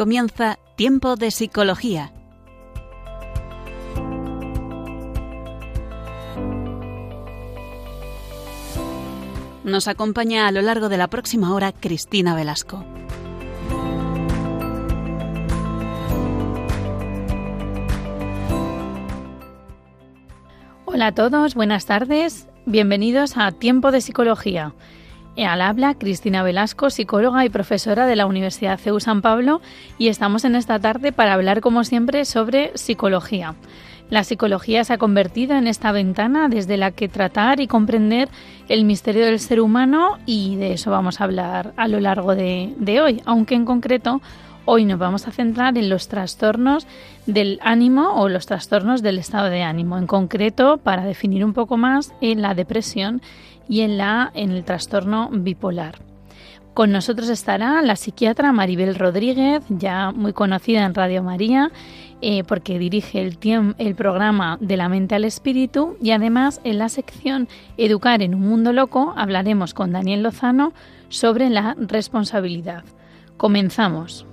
comienza Tiempo de Psicología. Nos acompaña a lo largo de la próxima hora Cristina Velasco. Hola a todos, buenas tardes, bienvenidos a Tiempo de Psicología. Al habla Cristina Velasco, psicóloga y profesora de la Universidad CEU San Pablo, y estamos en esta tarde para hablar, como siempre, sobre psicología. La psicología se ha convertido en esta ventana desde la que tratar y comprender el misterio del ser humano y de eso vamos a hablar a lo largo de, de hoy, aunque en concreto Hoy nos vamos a centrar en los trastornos del ánimo o los trastornos del estado de ánimo, en concreto para definir un poco más en la depresión y en, la, en el trastorno bipolar. Con nosotros estará la psiquiatra Maribel Rodríguez, ya muy conocida en Radio María, eh, porque dirige el, el programa de la mente al espíritu y además en la sección Educar en un mundo loco hablaremos con Daniel Lozano sobre la responsabilidad. Comenzamos.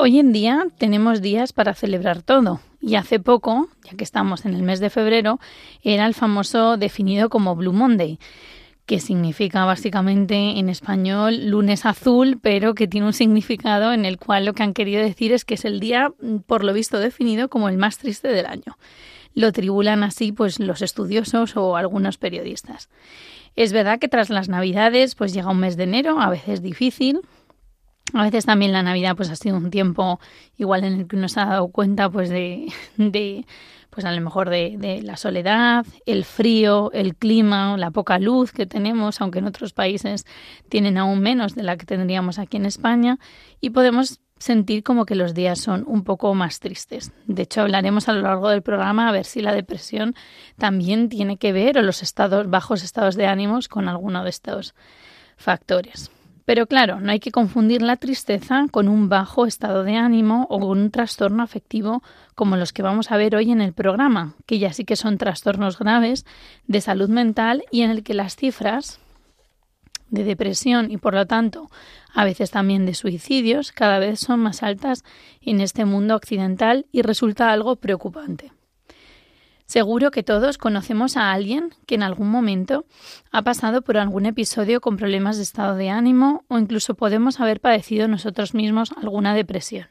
Hoy en día tenemos días para celebrar todo y hace poco, ya que estamos en el mes de febrero, era el famoso definido como Blue Monday, que significa básicamente en español lunes azul, pero que tiene un significado en el cual lo que han querido decir es que es el día, por lo visto, definido como el más triste del año. Lo tribulan así pues los estudiosos o algunos periodistas. Es verdad que tras las Navidades pues llega un mes de enero, a veces difícil, a veces también la Navidad pues ha sido un tiempo igual en el que uno se ha dado cuenta pues de, de pues a lo mejor de, la soledad, el frío, el clima, la poca luz que tenemos, aunque en otros países tienen aún menos de la que tendríamos aquí en España, y podemos sentir como que los días son un poco más tristes. De hecho, hablaremos a lo largo del programa a ver si la depresión también tiene que ver o los estados bajos estados de ánimos con alguno de estos factores. Pero claro, no hay que confundir la tristeza con un bajo estado de ánimo o con un trastorno afectivo como los que vamos a ver hoy en el programa, que ya sí que son trastornos graves de salud mental y en el que las cifras de depresión y por lo tanto a veces también de suicidios cada vez son más altas en este mundo occidental y resulta algo preocupante. Seguro que todos conocemos a alguien que en algún momento ha pasado por algún episodio con problemas de estado de ánimo o incluso podemos haber padecido nosotros mismos alguna depresión.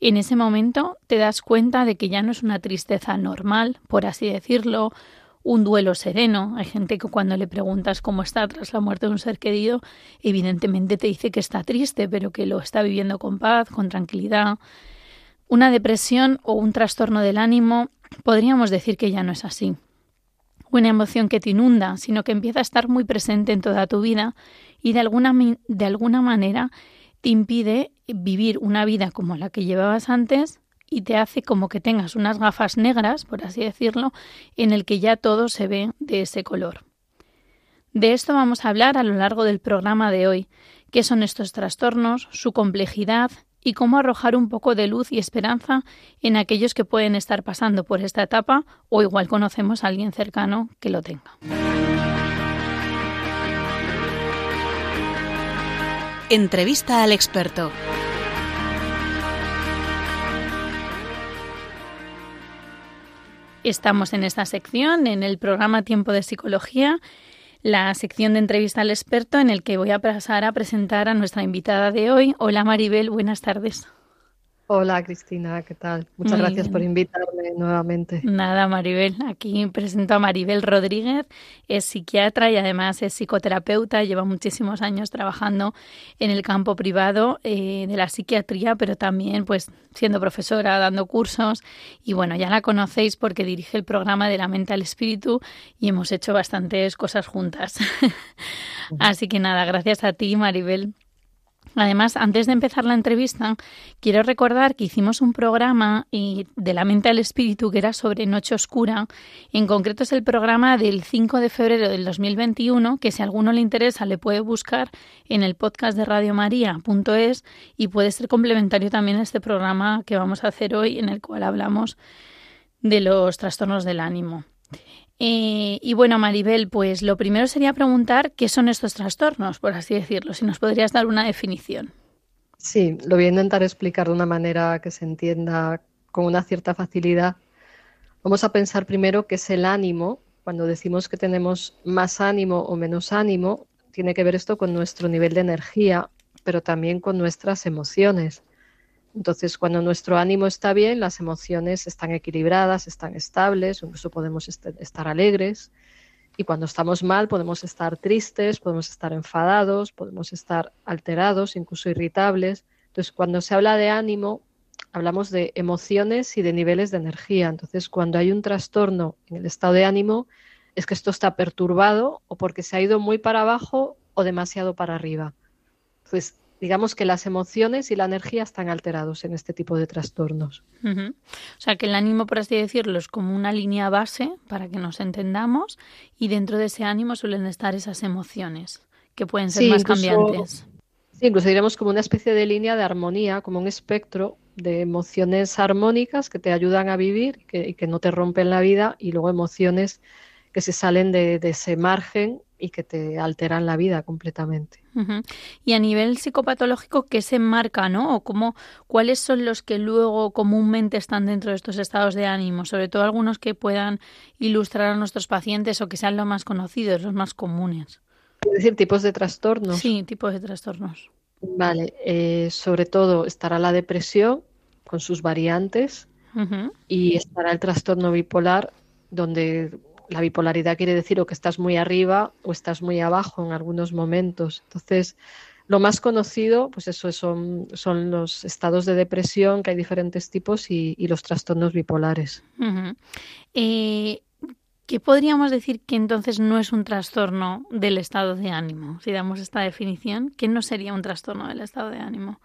En ese momento te das cuenta de que ya no es una tristeza normal, por así decirlo, un duelo sereno. Hay gente que cuando le preguntas cómo está tras la muerte de un ser querido, evidentemente te dice que está triste, pero que lo está viviendo con paz, con tranquilidad. Una depresión o un trastorno del ánimo podríamos decir que ya no es así. Una emoción que te inunda, sino que empieza a estar muy presente en toda tu vida y de alguna, de alguna manera te impide vivir una vida como la que llevabas antes y te hace como que tengas unas gafas negras, por así decirlo, en el que ya todo se ve de ese color. De esto vamos a hablar a lo largo del programa de hoy, qué son estos trastornos, su complejidad y cómo arrojar un poco de luz y esperanza en aquellos que pueden estar pasando por esta etapa o igual conocemos a alguien cercano que lo tenga. Entrevista al experto. Estamos en esta sección, en el programa Tiempo de Psicología, la sección de entrevista al experto en el que voy a pasar a presentar a nuestra invitada de hoy. Hola Maribel, buenas tardes. Hola Cristina, ¿qué tal? Muchas gracias por invitarme nuevamente. Nada, Maribel. Aquí presento a Maribel Rodríguez, es psiquiatra y además es psicoterapeuta. Lleva muchísimos años trabajando en el campo privado eh, de la psiquiatría, pero también pues siendo profesora, dando cursos. Y bueno, ya la conocéis porque dirige el programa de la mente al espíritu y hemos hecho bastantes cosas juntas. Así que nada, gracias a ti, Maribel Además, antes de empezar la entrevista, quiero recordar que hicimos un programa de la mente al espíritu que era sobre Noche Oscura. En concreto es el programa del 5 de febrero del 2021, que si a alguno le interesa le puede buscar en el podcast de radiomaria.es y puede ser complementario también a este programa que vamos a hacer hoy, en el cual hablamos de los trastornos del ánimo. Eh, y bueno, Maribel, pues lo primero sería preguntar qué son estos trastornos, por así decirlo, si nos podrías dar una definición. Sí, lo voy a intentar explicar de una manera que se entienda con una cierta facilidad. Vamos a pensar primero qué es el ánimo. Cuando decimos que tenemos más ánimo o menos ánimo, tiene que ver esto con nuestro nivel de energía, pero también con nuestras emociones. Entonces, cuando nuestro ánimo está bien, las emociones están equilibradas, están estables, incluso podemos estar alegres. Y cuando estamos mal, podemos estar tristes, podemos estar enfadados, podemos estar alterados, incluso irritables. Entonces, cuando se habla de ánimo, hablamos de emociones y de niveles de energía. Entonces, cuando hay un trastorno en el estado de ánimo, es que esto está perturbado o porque se ha ido muy para abajo o demasiado para arriba. Entonces, digamos que las emociones y la energía están alterados en este tipo de trastornos. O sea, que el ánimo, por así decirlo, es como una línea base para que nos entendamos y dentro de ese ánimo suelen estar esas emociones que pueden ser más cambiantes. Sí, incluso diremos como una especie de línea de armonía, como un espectro de emociones armónicas que te ayudan a vivir y que no te rompen la vida y luego emociones que se salen de, ese margen y que te alteran la vida completamente. Y a nivel psicopatológico, ¿qué se marca, no? ¿O cómo, cuáles son los que luego comúnmente están dentro de estos estados de ánimo? Sobre todo algunos que puedan ilustrar a nuestros pacientes o que sean los más conocidos, los más comunes. Es decir, tipos de trastornos. Sí, tipos de trastornos. Vale, eh, sobre todo estará la depresión con sus variantes y estará el trastorno bipolar donde la bipolaridad quiere decir o que estás muy arriba o estás muy abajo en algunos momentos. Entonces, lo más conocido, pues eso son, son los estados de depresión, que hay diferentes tipos, y, los trastornos bipolares. Eh, ¿Qué podríamos decir que entonces no es un trastorno del estado de ánimo? Si damos esta definición, ¿qué no sería un trastorno del estado de ánimo?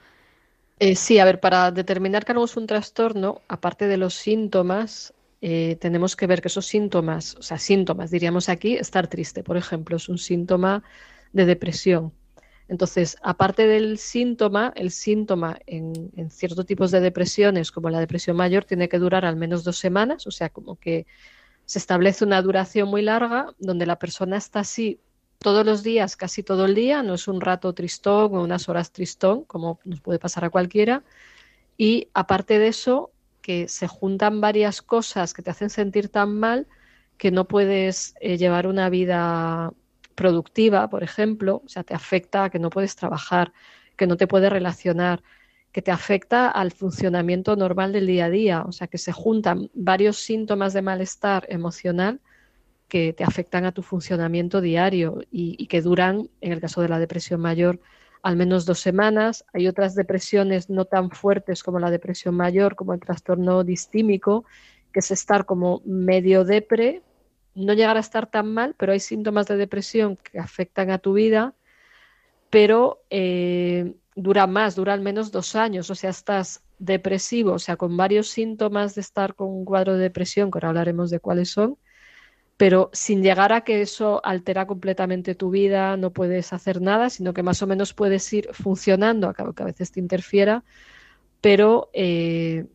Eh, sí, a ver, para determinar que algo es un trastorno, aparte de los síntomas, eh, tenemos que ver que esos síntomas, o sea, síntomas, diríamos aquí, estar triste, por ejemplo, es un síntoma de depresión. Entonces, aparte del síntoma, el síntoma en, en ciertos tipos de depresiones, como la depresión mayor, tiene que durar al menos dos semanas, o sea, como que se establece una duración muy larga donde la persona está así todos los días, casi todo el día, no es un rato tristón o unas horas tristón, como nos puede pasar a cualquiera. Y aparte de eso, que se juntan varias cosas que te hacen sentir tan mal que no puedes eh, llevar una vida productiva, por ejemplo, o sea, te afecta a que no puedes trabajar, que no te puedes relacionar, que te afecta al funcionamiento normal del día a día, o sea, que se juntan varios síntomas de malestar emocional que te afectan a tu funcionamiento diario y, y que duran, en el caso de la depresión mayor, al menos dos semanas. Hay otras depresiones no tan fuertes como la depresión mayor, como el trastorno distímico, que es estar como medio depre, no llegar a estar tan mal, pero hay síntomas de depresión que afectan a tu vida, pero eh, dura más, dura al menos dos años, o sea, estás depresivo, o sea, con varios síntomas de estar con un cuadro de depresión, que ahora hablaremos de cuáles son, pero sin llegar a que eso altera completamente tu vida, no puedes hacer nada, sino que más o menos puedes ir funcionando, que a veces te interfiera, pero, eh,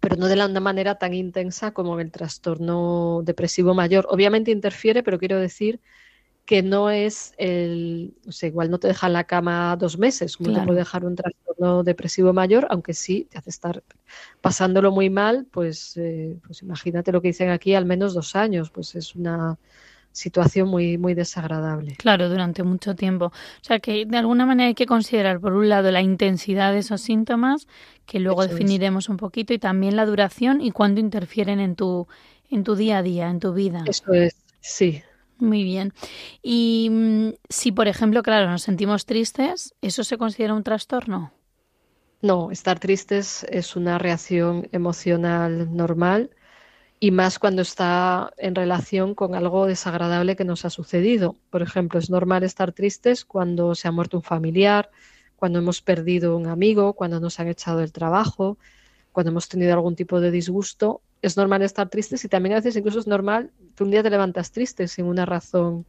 pero no de la manera tan intensa como el trastorno depresivo mayor. Obviamente interfiere, pero quiero decir que no es el, o sea, igual no te deja en la cama dos meses, como te puede dejar un trastorno depresivo mayor, aunque sí te hace estar pasándolo muy mal, pues, eh, pues imagínate lo que dicen aquí, al menos dos años, pues es una situación muy, muy desagradable. Claro, durante mucho tiempo. O sea que de alguna manera hay que considerar, por un lado, la intensidad de esos síntomas, que luego definiremos un poquito, y también la duración y cuándo interfieren en tu, en tu día a día, en tu vida. Eso es, sí, muy bien. Y mm, si, por ejemplo, claro, nos sentimos tristes, ¿eso se considera un trastorno? No, estar tristes es una reacción emocional normal y más cuando está en relación con algo desagradable que nos ha sucedido. Por ejemplo, es normal estar tristes cuando se ha muerto un familiar, cuando hemos perdido un amigo, cuando nos han echado del trabajo, cuando hemos tenido algún tipo de disgusto, es normal estar tristes y también a veces incluso es normal que un día te levantas triste sin una razón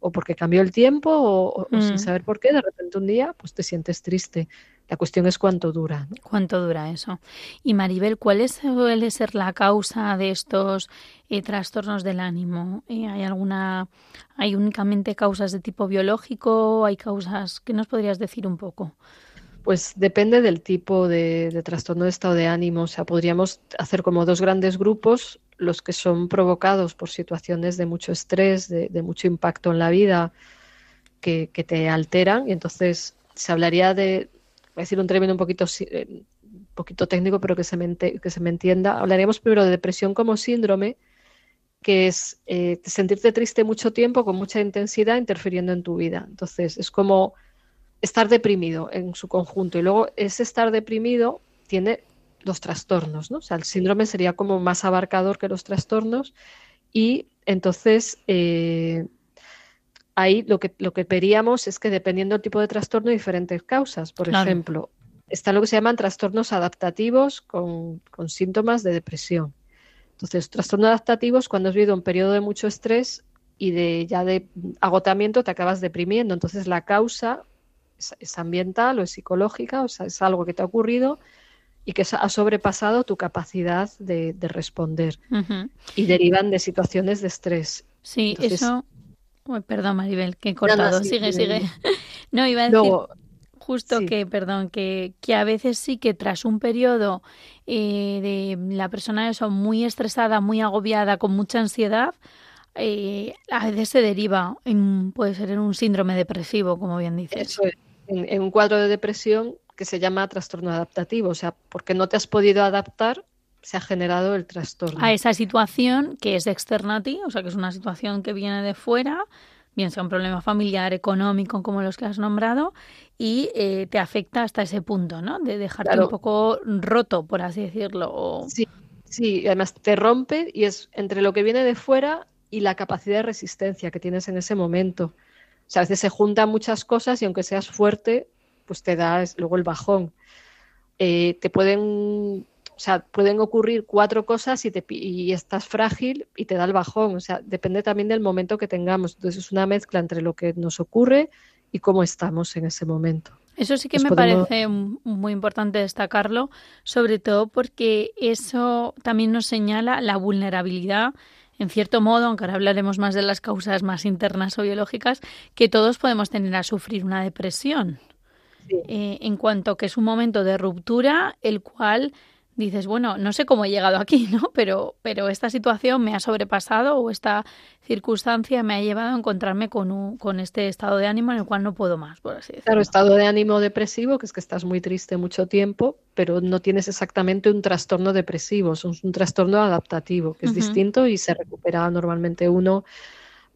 o porque cambió el tiempo o, sin mm. saber por qué, de repente un día pues te sientes triste. La cuestión es cuánto dura. ¿Cuánto dura eso? Y Maribel, ¿cuál suele ser la causa de estos eh, trastornos del ánimo? Eh, ¿Hay alguna, hay únicamente causas de tipo biológico? ¿Hay causas? ¿Qué nos podrías decir un poco? Pues depende del tipo de, trastorno de estado de ánimo. O sea, podríamos hacer como dos grandes grupos, los que son provocados por situaciones de mucho estrés, de, mucho impacto en la vida, que, te alteran. Y entonces se hablaría de, voy a decir un término un poquito, eh, un poquito técnico, pero que se, me, que se me entienda. Hablaríamos primero de depresión como síndrome, que es eh, sentirte triste mucho tiempo con mucha intensidad interfiriendo en tu vida. Entonces, es como estar deprimido en su conjunto. Y luego ese estar deprimido tiene los trastornos, ¿no? O sea, el síndrome sería como más abarcador que los trastornos y entonces eh, ahí lo que, lo que veríamos es que dependiendo del tipo de trastorno hay diferentes causas. Por ejemplo, está lo que se llaman trastornos adaptativos con, con, síntomas de depresión. Entonces, trastornos adaptativos cuando has vivido un periodo de mucho estrés y de ya de agotamiento te acabas deprimiendo. Entonces, la causa es, ambiental o es psicológica, o sea, es algo que te ha ocurrido y que ha sobrepasado tu capacidad de, responder y derivan de situaciones de estrés. Sí, eso. perdón, Maribel, que he cortado. sigue, sigue. no, iba a decir justo que, perdón, que, que, a veces sí que tras un periodo eh, de la persona eso muy estresada, muy agobiada, con mucha ansiedad, eh, a veces se deriva en, puede ser en un síndrome depresivo, como bien dices. Eso es en, un cuadro de depresión que se llama trastorno adaptativo, o sea, porque no te has podido adaptar, se ha generado el trastorno. A esa situación que es externa a ti, o sea, que es una situación que viene de fuera, bien sea un problema familiar, económico, como los que has nombrado, y eh, te afecta hasta ese punto, ¿no? De dejarte un poco roto, por así decirlo. Sí, sí, además te rompe y es entre lo que viene de fuera y la capacidad de resistencia que tienes en ese momento. O sea, a veces se juntan muchas cosas y aunque seas fuerte, pues te das luego el bajón. Eh, te pueden, o sea, pueden ocurrir cuatro cosas y, te, y estás frágil y te da el bajón. O sea, depende también del momento que tengamos. Entonces es una mezcla entre lo que nos ocurre y cómo estamos en ese momento. Eso sí que me parece muy importante destacarlo, sobre todo porque eso también nos señala la vulnerabilidad en cierto modo, aunque ahora hablaremos más de las causas más internas o biológicas, que todos podemos tener a sufrir una depresión. Eh, en cuanto que es un momento de ruptura, el cual dices, bueno, no sé cómo he llegado aquí, ¿no? Pero, pero esta situación me ha sobrepasado o esta circunstancia me ha llevado a encontrarme con, un, con este estado de ánimo en el cual no puedo más, por así decirlo. Claro, estado de ánimo depresivo, que es que estás muy triste mucho tiempo, pero no tienes exactamente un trastorno depresivo, es un, trastorno adaptativo, que es distinto y se recupera normalmente uno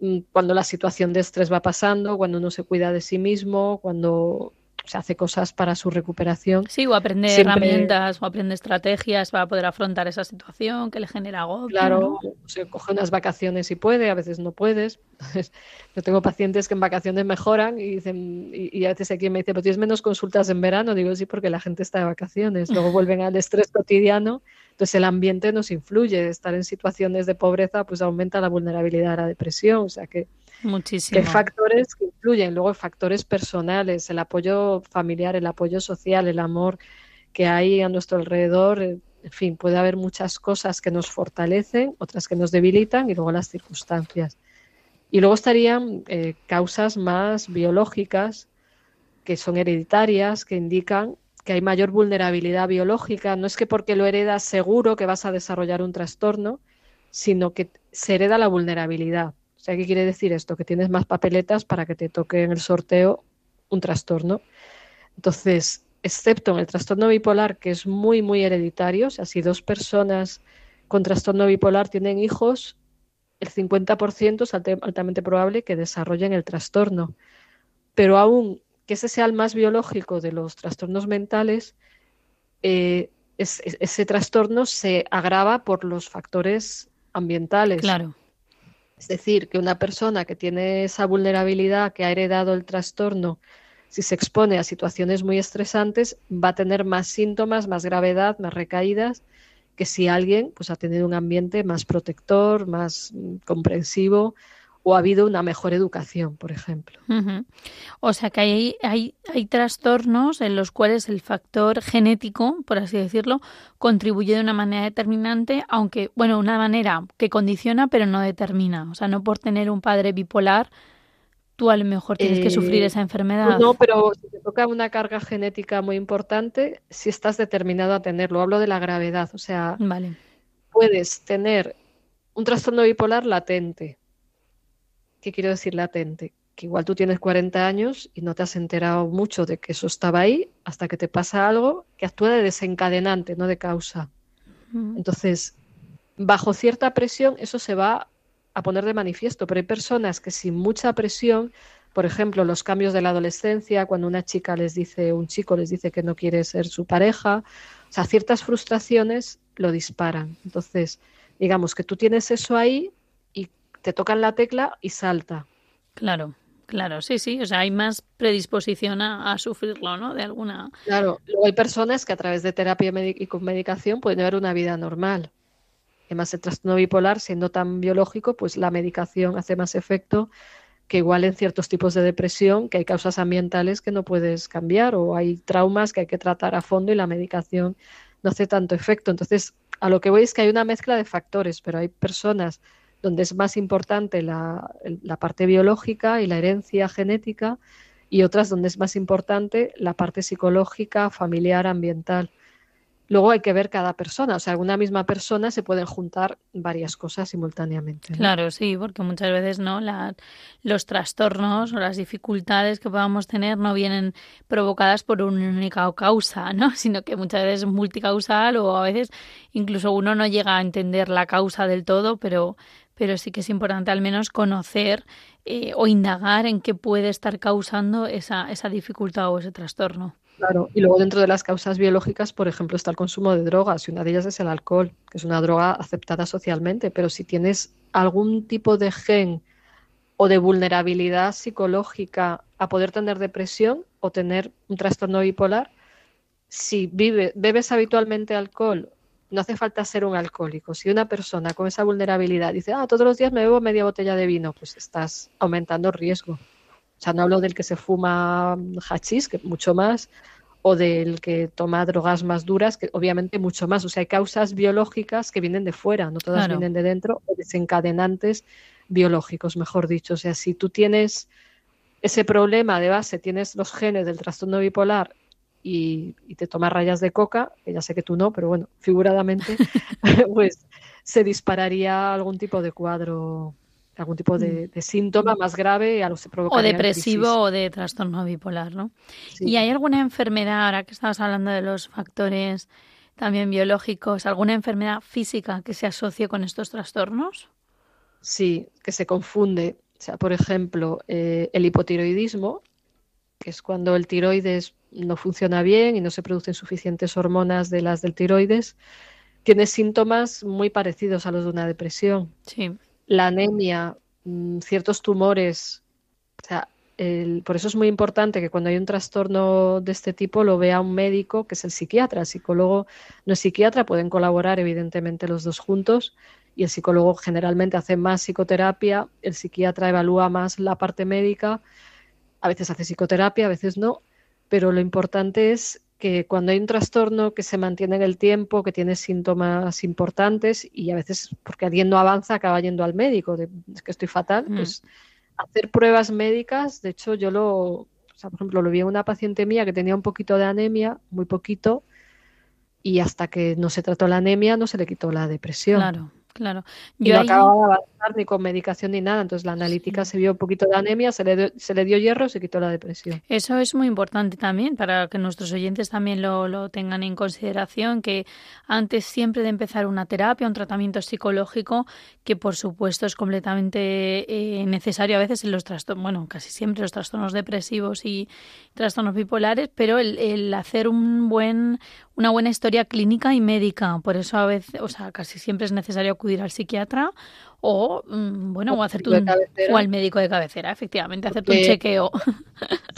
mm, cuando la situación de estrés va pasando, cuando uno se cuida de sí mismo, cuando se hace cosas para su recuperación. Sí, o aprende herramientas o aprende estrategias para poder afrontar esa situación que le genera agobio. Claro, se coge unas vacaciones y puede, a veces no puedes. yo tengo pacientes que en vacaciones mejoran y dicen, y, a veces aquí me dice, pero tienes menos consultas en verano. Digo, sí, porque la gente está de vacaciones. Luego vuelven al estrés cotidiano. Entonces el ambiente nos influye. Estar en situaciones de pobreza pues aumenta la vulnerabilidad a la depresión. O sea que Muchísimo. hay factores que influyen, luego factores personales, el apoyo familiar, el apoyo social, el amor que hay a nuestro alrededor. Eh, en fin, puede haber muchas cosas que nos fortalecen, otras que nos debilitan y luego las circunstancias. Y luego estarían eh, causas más biológicas que son hereditarias, que indican que hay mayor vulnerabilidad biológica. No es que porque lo heredas seguro que vas a desarrollar un trastorno, sino que se hereda la vulnerabilidad. ¿Qué quiere decir esto? Que tienes más papeletas para que te toque en el sorteo un trastorno. Entonces, excepto en el trastorno bipolar, que es muy, muy hereditario, o sea, si dos personas con trastorno bipolar tienen hijos, el 50% es altamente probable que desarrollen el trastorno. Pero aún que ese sea el más biológico de los trastornos mentales, eh, ese trastorno se agrava por los factores ambientales. Claro. Es decir, que una persona que tiene esa vulnerabilidad, que ha heredado el trastorno si se expone a situaciones muy estresantes, va a tener más síntomas, más gravedad, más recaídas, que si alguien pues, ha tenido un ambiente más protector, más mm, comprensivo o ha habido una mejor educación, por ejemplo. O sea que hay, hay, hay, trastornos en los cuales el factor genético, por así decirlo, contribuye de una manera determinante, aunque, bueno, una manera que condiciona pero no determina. O sea, no por tener un padre bipolar tú a lo mejor tienes que sufrir eh, esa enfermedad. No, pero si te toca una carga genética muy importante, si estás determinado a tenerlo. Hablo de la gravedad, o sea, vale. puedes tener un trastorno bipolar latente. ¿Qué quiero decir latente? Que igual tú tienes 40 años y no te has enterado mucho de que eso estaba ahí hasta que te pasa algo que actúa de desencadenante, no de causa. Entonces, bajo cierta presión, eso se va a poner de manifiesto, pero hay personas que sin mucha presión, por ejemplo, los cambios de la adolescencia, cuando una chica les dice, un chico les dice que no quiere ser su pareja, o sea, ciertas frustraciones lo disparan. Entonces, digamos que tú tienes eso ahí te tocan la tecla y salta. Claro. Claro, sí, sí, o sea, hay más predisposición a, sufrirlo, ¿no? De alguna. Claro, luego hay personas que a través de terapia y con medicación pueden llevar una vida normal. Además, el trastorno bipolar, siendo tan biológico, pues la medicación hace más efecto que igual en ciertos tipos de depresión, que hay causas ambientales que no puedes cambiar o hay traumas que hay que tratar a fondo y la medicación no hace tanto efecto. Entonces, a lo que voy es que hay una mezcla de factores, pero hay personas donde es más importante la, la parte biológica y la herencia genética y otras donde es más importante la parte psicológica, familiar, ambiental. Luego hay que ver cada persona, o sea, en una misma persona se pueden juntar varias cosas simultáneamente. Claro, sí, porque muchas veces no los trastornos o las dificultades que podamos tener no vienen provocadas por una única causa, ¿no? Sino que muchas veces es multicausal o a veces incluso uno no llega a entender la causa del todo, pero pero sí que es importante al menos conocer eh, o indagar en qué puede estar causando esa, esa dificultad o ese trastorno. Claro, y luego dentro de las causas biológicas, por ejemplo, está el consumo de drogas, y una de ellas es el alcohol, que es una droga aceptada socialmente, pero si tienes algún tipo de gen o de vulnerabilidad psicológica a poder tener depresión o tener un trastorno bipolar, si bebes habitualmente alcohol, no hace falta ser un alcohólico. Si una persona con esa vulnerabilidad dice, ah, todos los días me bebo media botella de vino, pues estás aumentando el riesgo. O sea, no hablo del que se fuma hachís, que mucho más, o del que toma drogas más duras, que obviamente mucho más. O sea, hay causas biológicas que vienen de fuera, no todas vienen de dentro, o desencadenantes biológicos, mejor dicho. O sea, si tú tienes ese problema de base, tienes los genes del trastorno bipolar y, y, te tomas rayas de coca, que ya sé que tú no, pero bueno, figuradamente, pues se dispararía algún tipo de cuadro algún tipo mm. de, síntoma más grave a lo se O depresivo o de trastorno bipolar, ¿no? ¿Y hay alguna enfermedad, ahora que estabas hablando de los factores también biológicos, alguna enfermedad física que se asocie con estos trastornos? Sí, que se confunde. O sea, por ejemplo, eh, el hipotiroidismo, que es cuando el tiroides no funciona bien y no se producen suficientes hormonas de las del tiroides, tiene síntomas muy parecidos a los de una depresión. Sí la anemia, mm, ciertos tumores. O sea, por eso es muy importante que cuando hay un trastorno de este tipo lo vea un médico, que es el psiquiatra. El psicólogo no es psiquiatra, pueden colaborar evidentemente los dos juntos y el psicólogo generalmente hace más psicoterapia, el psiquiatra evalúa más la parte médica, a veces hace psicoterapia, a veces no, pero lo importante es que cuando hay un trastorno que se mantiene en el tiempo, que tiene síntomas importantes y a veces porque alguien no avanza acaba yendo al médico, de, es que estoy fatal, mm. pues hacer pruebas médicas, de hecho yo lo, o sea, por ejemplo, lo vi en una paciente mía que tenía un poquito de anemia, muy poquito, y hasta que no se trató la anemia no se le quitó la depresión. Claro. Claro. Yo no acababa ni con medicación ni nada. Entonces la analítica se vio un poquito de anemia, se le, dio, se le dio hierro, se quitó la depresión. Eso es muy importante también para que nuestros oyentes también lo, lo tengan en consideración, que antes siempre de empezar una terapia, un tratamiento psicológico, que por supuesto es completamente eh, necesario a veces en los trastornos, bueno, casi siempre los trastornos depresivos y trastornos bipolares, pero el, el hacer un buen, una buena historia clínica y médica. Por eso a veces, o sea, casi siempre es necesario acudir al psiquiatra o mm, bueno o, hacerte un, o al médico de cabecera efectivamente hacerte un chequeo.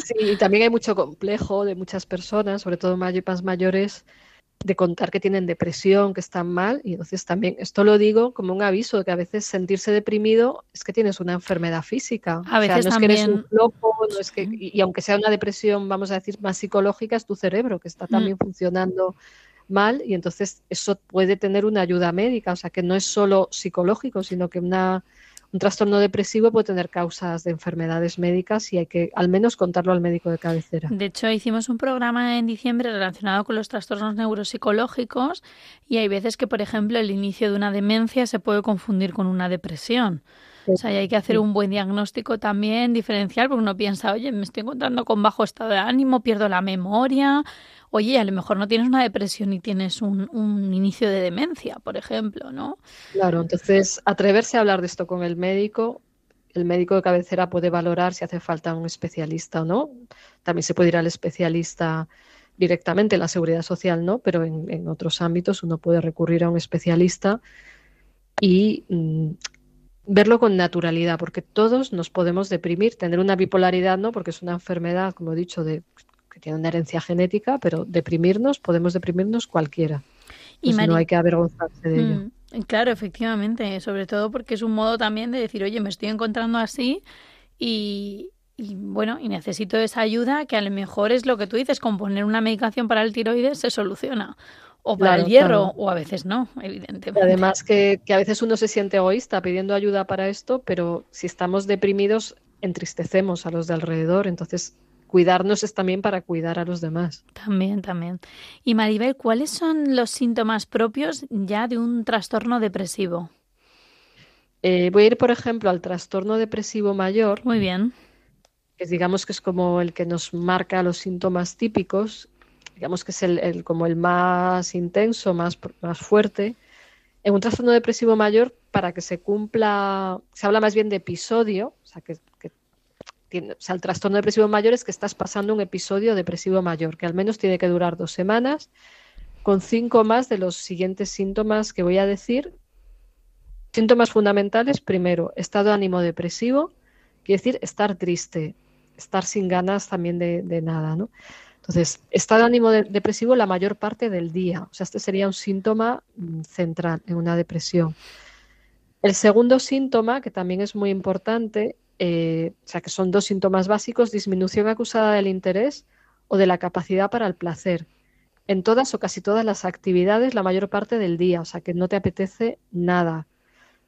sí y también hay mucho complejo de muchas personas sobre todo más mayores de contar que tienen depresión, que están mal, y entonces también esto lo digo como un aviso de que a veces sentirse deprimido es que tienes una enfermedad física. A veces no es que eres un loco, no es que, y, aunque sea una depresión, vamos a decir, más psicológica, es tu cerebro que está también funcionando mal y entonces eso puede tener una ayuda médica, o sea que no es solo psicológico, sino que una un trastorno depresivo puede tener causas de enfermedades médicas y hay que al menos contarlo al médico de cabecera. De hecho, hicimos un programa en diciembre relacionado con los trastornos neuropsicológicos y hay veces que, por ejemplo, el inicio de una demencia se puede confundir con una depresión. O sea, hay que hacer un buen diagnóstico también diferencial, porque uno piensa, oye, me estoy encontrando con bajo estado de ánimo, pierdo la memoria, oye, a lo mejor no tienes una depresión y tienes un, inicio de demencia, por ejemplo, ¿no? Claro, entonces atreverse a hablar de esto con el médico, el médico de cabecera puede valorar si hace falta un especialista o no. También se puede ir al especialista directamente en la seguridad social, ¿no? Pero en, otros ámbitos uno puede recurrir a un especialista y mm, verlo con naturalidad, porque todos nos podemos deprimir, tener una bipolaridad, ¿no? Porque es una enfermedad, como he dicho, de que tiene una herencia genética, pero deprimirnos, podemos deprimirnos cualquiera. Y no hay que avergonzarse de ello. Mm, claro, efectivamente, sobre todo porque es un modo también de decir, oye, me estoy encontrando así y, bueno, y necesito esa ayuda que a lo mejor es lo que tú dices, con poner una medicación para el tiroides se soluciona. O para el hierro, o a veces no, evidentemente. Además que, que a veces uno se siente egoísta pidiendo ayuda para esto, pero si estamos deprimidos entristecemos a los de alrededor, entonces cuidarnos es también para cuidar a los demás. También, también. Y Maribel, ¿cuáles son los síntomas propios ya de un trastorno depresivo? Eh, voy a ir, por ejemplo, al trastorno depresivo mayor. Muy bien. Que digamos que es como el que nos marca los síntomas típicos, digamos que es el, como el más intenso, más, más fuerte. En un trastorno depresivo mayor, para que se cumpla, se habla más bien de episodio, o sea, que el trastorno depresivo mayor es que estás pasando un episodio depresivo mayor, que al menos tiene que durar dos semanas, con cinco más de los siguientes síntomas que voy a decir. Síntomas fundamentales, primero, estado de ánimo depresivo, quiere decir estar triste, estar sin ganas también de, nada, ¿no? Entonces, estado de ánimo depresivo la mayor parte del día, o sea, este sería un síntoma mm, central en una depresión. El segundo síntoma, que también es muy importante, eh, o sea que son dos síntomas básicos, disminución acusada del interés o de la capacidad para el placer. En todas o casi todas las actividades la mayor parte del día, o sea que no te apetece nada.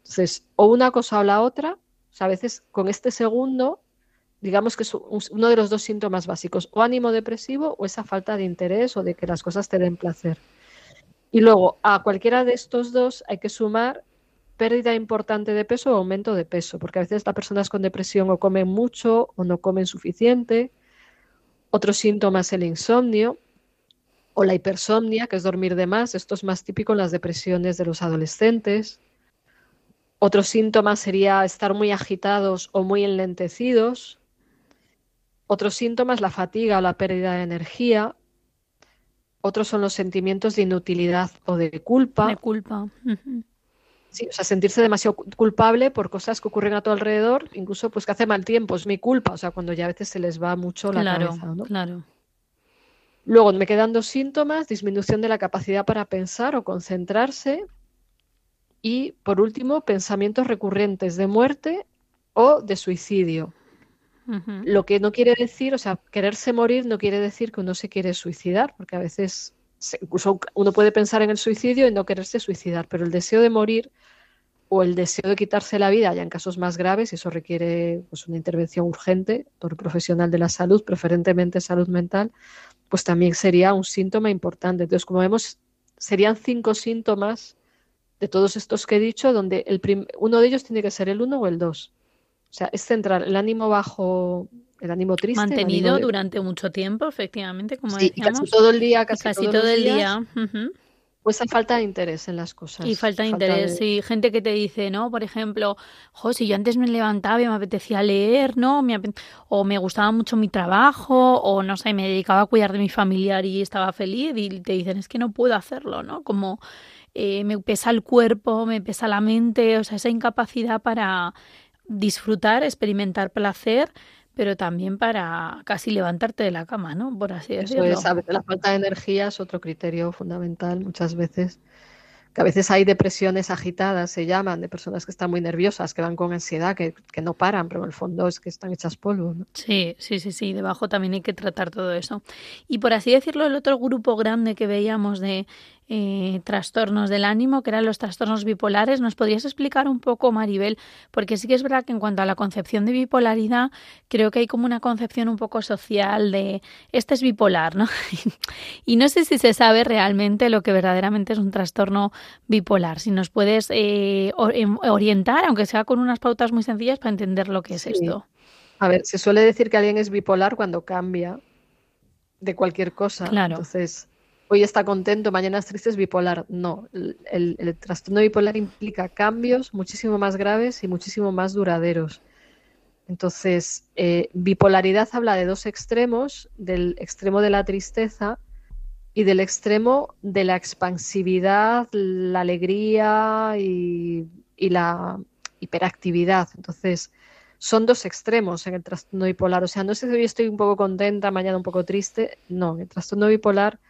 Entonces, o una cosa o la otra, o sea, a veces con este segundo, digamos que es uno de los dos síntomas básicos, o ánimo depresivo o esa falta de interés o de que las cosas te den placer. Y luego, a cualquiera de estos dos hay que sumar pérdida importante de peso o aumento de peso, porque a veces las personas con depresión o comen mucho o no comen suficiente. Otro síntoma es el insomnio o la hipersomnia, que es dormir de más. Esto es más típico en las depresiones de los adolescentes. Otro síntoma sería estar muy agitados o muy enlentecidos. Otro síntoma es la fatiga o la pérdida de energía. Otros son los sentimientos de inutilidad o de culpa. De culpa. Sí, o sea, sentirse demasiado culpable por cosas que ocurren a tu alrededor, incluso pues que hace mal tiempo, es mi culpa, o sea, cuando ya a veces se les va mucho la cabeza, ¿no? Claro. Luego me quedan dos síntomas, disminución de la capacidad para pensar o concentrarse y por último, pensamientos recurrentes de muerte o de suicidio. Lo que no quiere decir, o sea, quererse morir no quiere decir que uno se quiere suicidar, porque a veces incluso uno puede pensar en el suicidio y no quererse suicidar, pero el deseo de morir o el deseo de quitarse la vida, ya en casos más graves, y eso requiere pues, una intervención urgente por un profesional de la salud, preferentemente salud mental, pues también sería un síntoma importante. Entonces, como vemos, serían cinco síntomas de todos estos que he dicho, donde el uno de ellos tiene que ser el uno o el dos. O sea, es central el ánimo bajo, el ánimo triste. Mantenido durante mucho tiempo, efectivamente, como sí, decíamos. casi todo el día, casi, todo el día. Pues hay falta de interés en las cosas. Y falta de interés, sí. Gente que te dice, ¿no? Por ejemplo, jo, si yo antes me levantaba y me apetecía leer, ¿no? o me gustaba mucho mi trabajo, o no sé, me dedicaba a cuidar de mi familiar y estaba feliz, y te dicen, es que no puedo hacerlo, ¿no? Como eh, me pesa el cuerpo, me pesa la mente, o sea, esa incapacidad para disfrutar, experimentar placer, pero también para casi levantarte de la cama, ¿no? Por así decirlo. Eso es, la falta de energía es otro criterio fundamental muchas veces que a veces hay depresiones agitadas, se llaman, de personas que están muy nerviosas, que van con ansiedad, que, no paran, pero en el fondo es que están hechas polvo. Sí, sí, sí, sí, debajo también hay que tratar todo eso. Y por así decirlo, el otro grupo grande que veíamos de eh, trastornos del ánimo, que eran los trastornos bipolares. ¿Nos podrías explicar un poco, Maribel? Porque sí que es verdad que en cuanto a la concepción de bipolaridad, creo que hay como una concepción un poco social de este es bipolar, ¿no? y no sé si se sabe realmente lo que verdaderamente es un trastorno bipolar. Si nos puedes eh, em, orientar, aunque sea con unas pautas muy sencillas, para entender lo que es esto. A ver, se suele decir que alguien es bipolar cuando cambia de cualquier cosa. Claro. Entonces, hoy está contento, mañana es triste, es bipolar. No, el, trastorno bipolar implica cambios muchísimo más graves y muchísimo más duraderos. Entonces, eh, bipolaridad habla de dos extremos, del extremo de la tristeza y del extremo de la expansividad, la alegría y, la hiperactividad. Entonces, son dos extremos en el trastorno bipolar. O sea, no sé si hoy estoy un poco contenta, mañana un poco triste. No, en el trastorno bipolar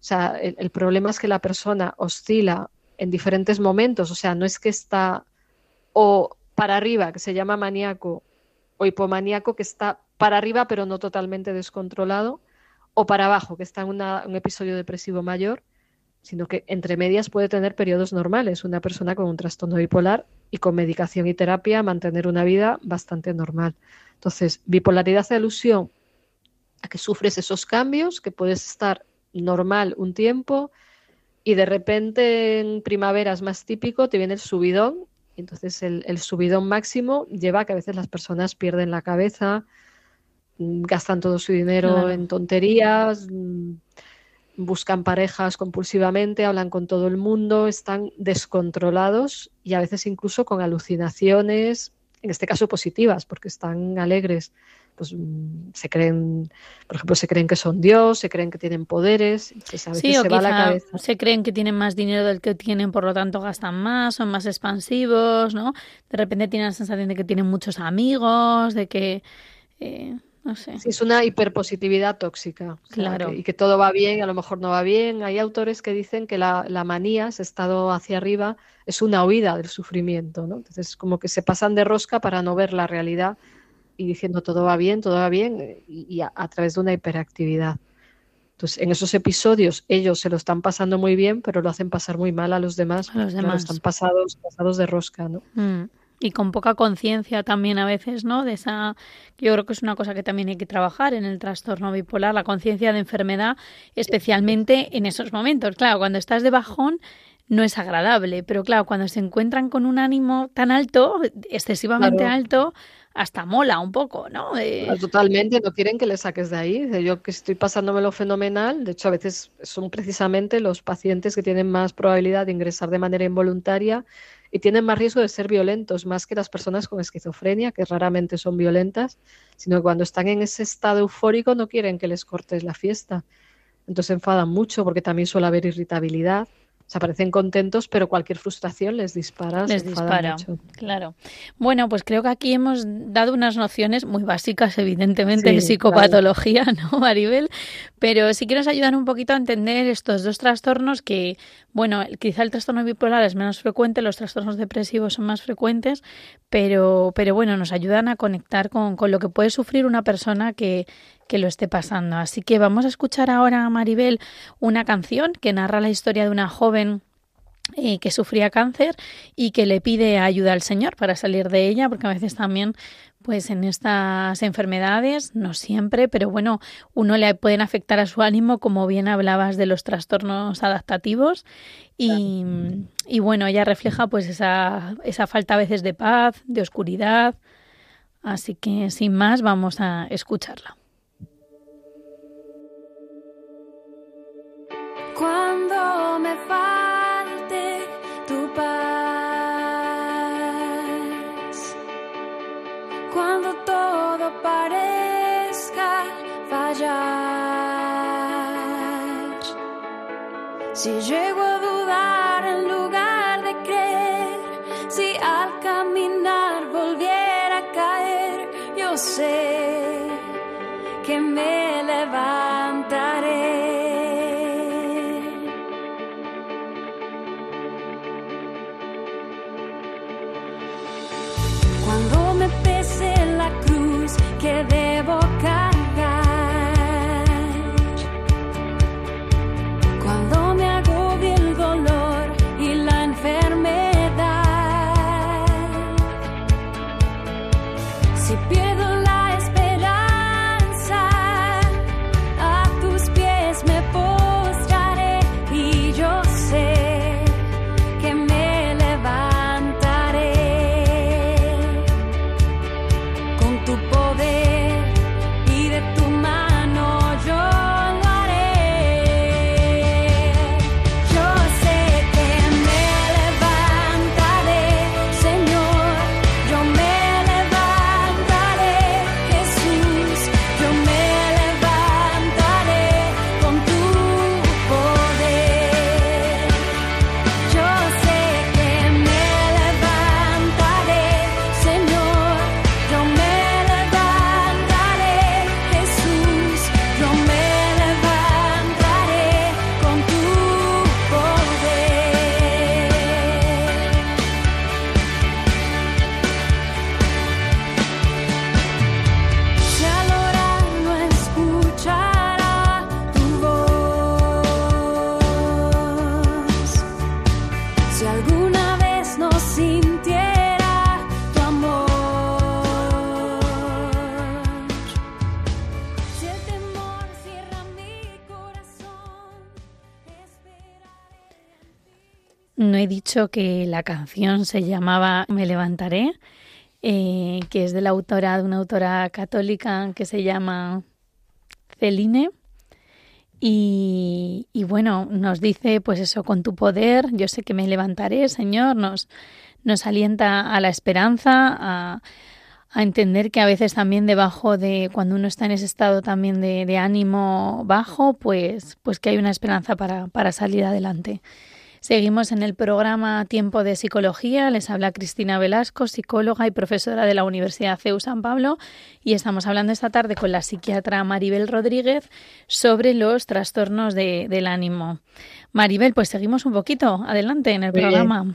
sea, el, problema es que la persona oscila en diferentes momentos, o sea, no es que está o para arriba, que se llama maníaco, o hipomaníaco, que está para arriba pero no totalmente descontrolado, o para abajo, que está en un episodio depresivo mayor, sino que entre medias puede tener periodos normales. Una persona con un trastorno bipolar y con medicación y terapia mantener una vida bastante normal. Entonces, bipolaridad de alusión a que sufres esos cambios, que puedes estar normal un tiempo y de repente en primavera es más típico, te viene el subidón y entonces el, subidón máximo lleva a que a veces las personas pierden la cabeza, mm, gastan todo su dinero en tonterías, mm, buscan parejas compulsivamente, hablan con todo el mundo, están descontrolados y a veces incluso con alucinaciones, en este caso positivas, porque están alegres pues mm, se creen, por ejemplo, se creen que son Dios, se creen que tienen poderes, a sí, se va la cabeza. Se creen que tienen más dinero del que tienen, por lo tanto gastan más, son más expansivos, ¿no? De repente tienen la sensación de que tienen muchos amigos, de que eh, no sé. Sí, es una hiperpositividad tóxica. Claro. y que todo va bien, a lo mejor no va bien. Hay autores que dicen que la, la manía, ese estado hacia arriba, es una huida del sufrimiento, ¿no? Entonces, como que se pasan de rosca para no ver la realidad y diciendo todo va bien, todo va bien, eh, y, a, través de una hiperactividad. Entonces, en esos episodios ellos se lo están pasando muy bien, pero lo hacen pasar muy mal a los demás. A los demás. están pasados, pasados de rosca, ¿no? Mm. Y con poca conciencia también a veces, ¿no? De esa, yo creo que es una cosa que también hay que trabajar en el trastorno bipolar, la conciencia de enfermedad, especialmente en esos momentos. Claro, cuando estás de bajón, no es agradable, pero claro, cuando se encuentran con un ánimo tan alto, excesivamente alto, hasta mola un poco, ¿no? Ah, totalmente, no quieren que le saques de ahí. Yo que estoy pasándomelo fenomenal, de hecho a veces son precisamente los pacientes que tienen más probabilidad de ingresar de manera involuntaria y tienen más riesgo de ser violentos, más que las personas con esquizofrenia, que raramente son violentas, sino que cuando están en ese estado eufórico no quieren que les cortes la fiesta. Entonces enfadan mucho porque también suele haber irritabilidad se parecen contentos, pero cualquier frustración les dispara. Les dispara, claro. Bueno, pues creo que aquí hemos dado unas nociones muy básicas, evidentemente, de psicopatología, ¿no, Maribel? Pero sí que nos ayudan un poquito a entender estos dos trastornos que, bueno, quizá el trastorno bipolar es menos frecuente, los trastornos depresivos son más frecuentes, pero, pero bueno, nos ayudan a conectar con, con lo que puede sufrir una persona que, que lo esté pasando. Así que vamos a escuchar ahora, Maribel, una canción que narra la historia de una joven eh, que sufría cáncer y que le pide ayuda al Señor para salir de ella, porque a veces también pues en estas enfermedades, no siempre, pero bueno, uno le pueden afectar a su ánimo, como bien hablabas de los trastornos adaptativos. Y, y bueno, ella refleja pues esa, esa falta a veces de paz, de oscuridad. Así que sin más, vamos a escucharla. cuando me falte tu paz, cuando todo parezca fallar, si llego a dudar en lugar de creer, si al caminar volviera a caer, yo sé que me que debo que la canción se llamaba Me levantaré, eh, que es de la autora, de una autora católica que se llama Celine. Y, y bueno, nos dice, pues eso, con tu poder, yo sé que me levantaré, Señor, nos, nos alienta a la esperanza, a, a entender que a veces también debajo de, cuando uno está en ese estado también de, de ánimo bajo, pues, pues que hay una esperanza para, para salir adelante. Seguimos en el programa Tiempo de Psicología. Les habla Cristina Velasco, psicóloga y profesora de la Universidad CEU San Pablo. Y estamos hablando esta tarde con la psiquiatra Maribel Rodríguez sobre los trastornos de- del ánimo. Maribel, pues seguimos un poquito adelante en el Muy programa.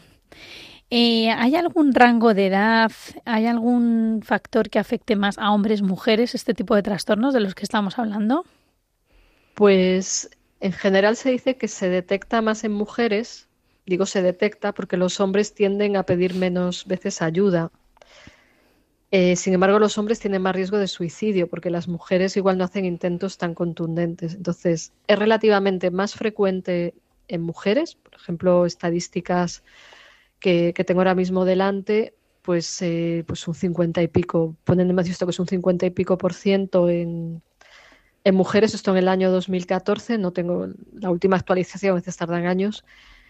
Eh, ¿Hay algún rango de edad, hay algún factor que afecte más a hombres, mujeres, este tipo de trastornos de los que estamos hablando? Pues en general se dice que se detecta más en mujeres, digo se detecta porque los hombres tienden a pedir menos veces ayuda. Eh, sin embargo, los hombres tienen más riesgo de suicidio porque las mujeres igual no hacen intentos tan contundentes. Entonces, es relativamente más frecuente en mujeres, por ejemplo, estadísticas que, tengo ahora mismo delante, pues, eh, pues un 50 y pico, ponen visto que es un 50 y pico por ciento en, en mujeres, esto en el año 2014, no tengo la última actualización, a veces tardan años.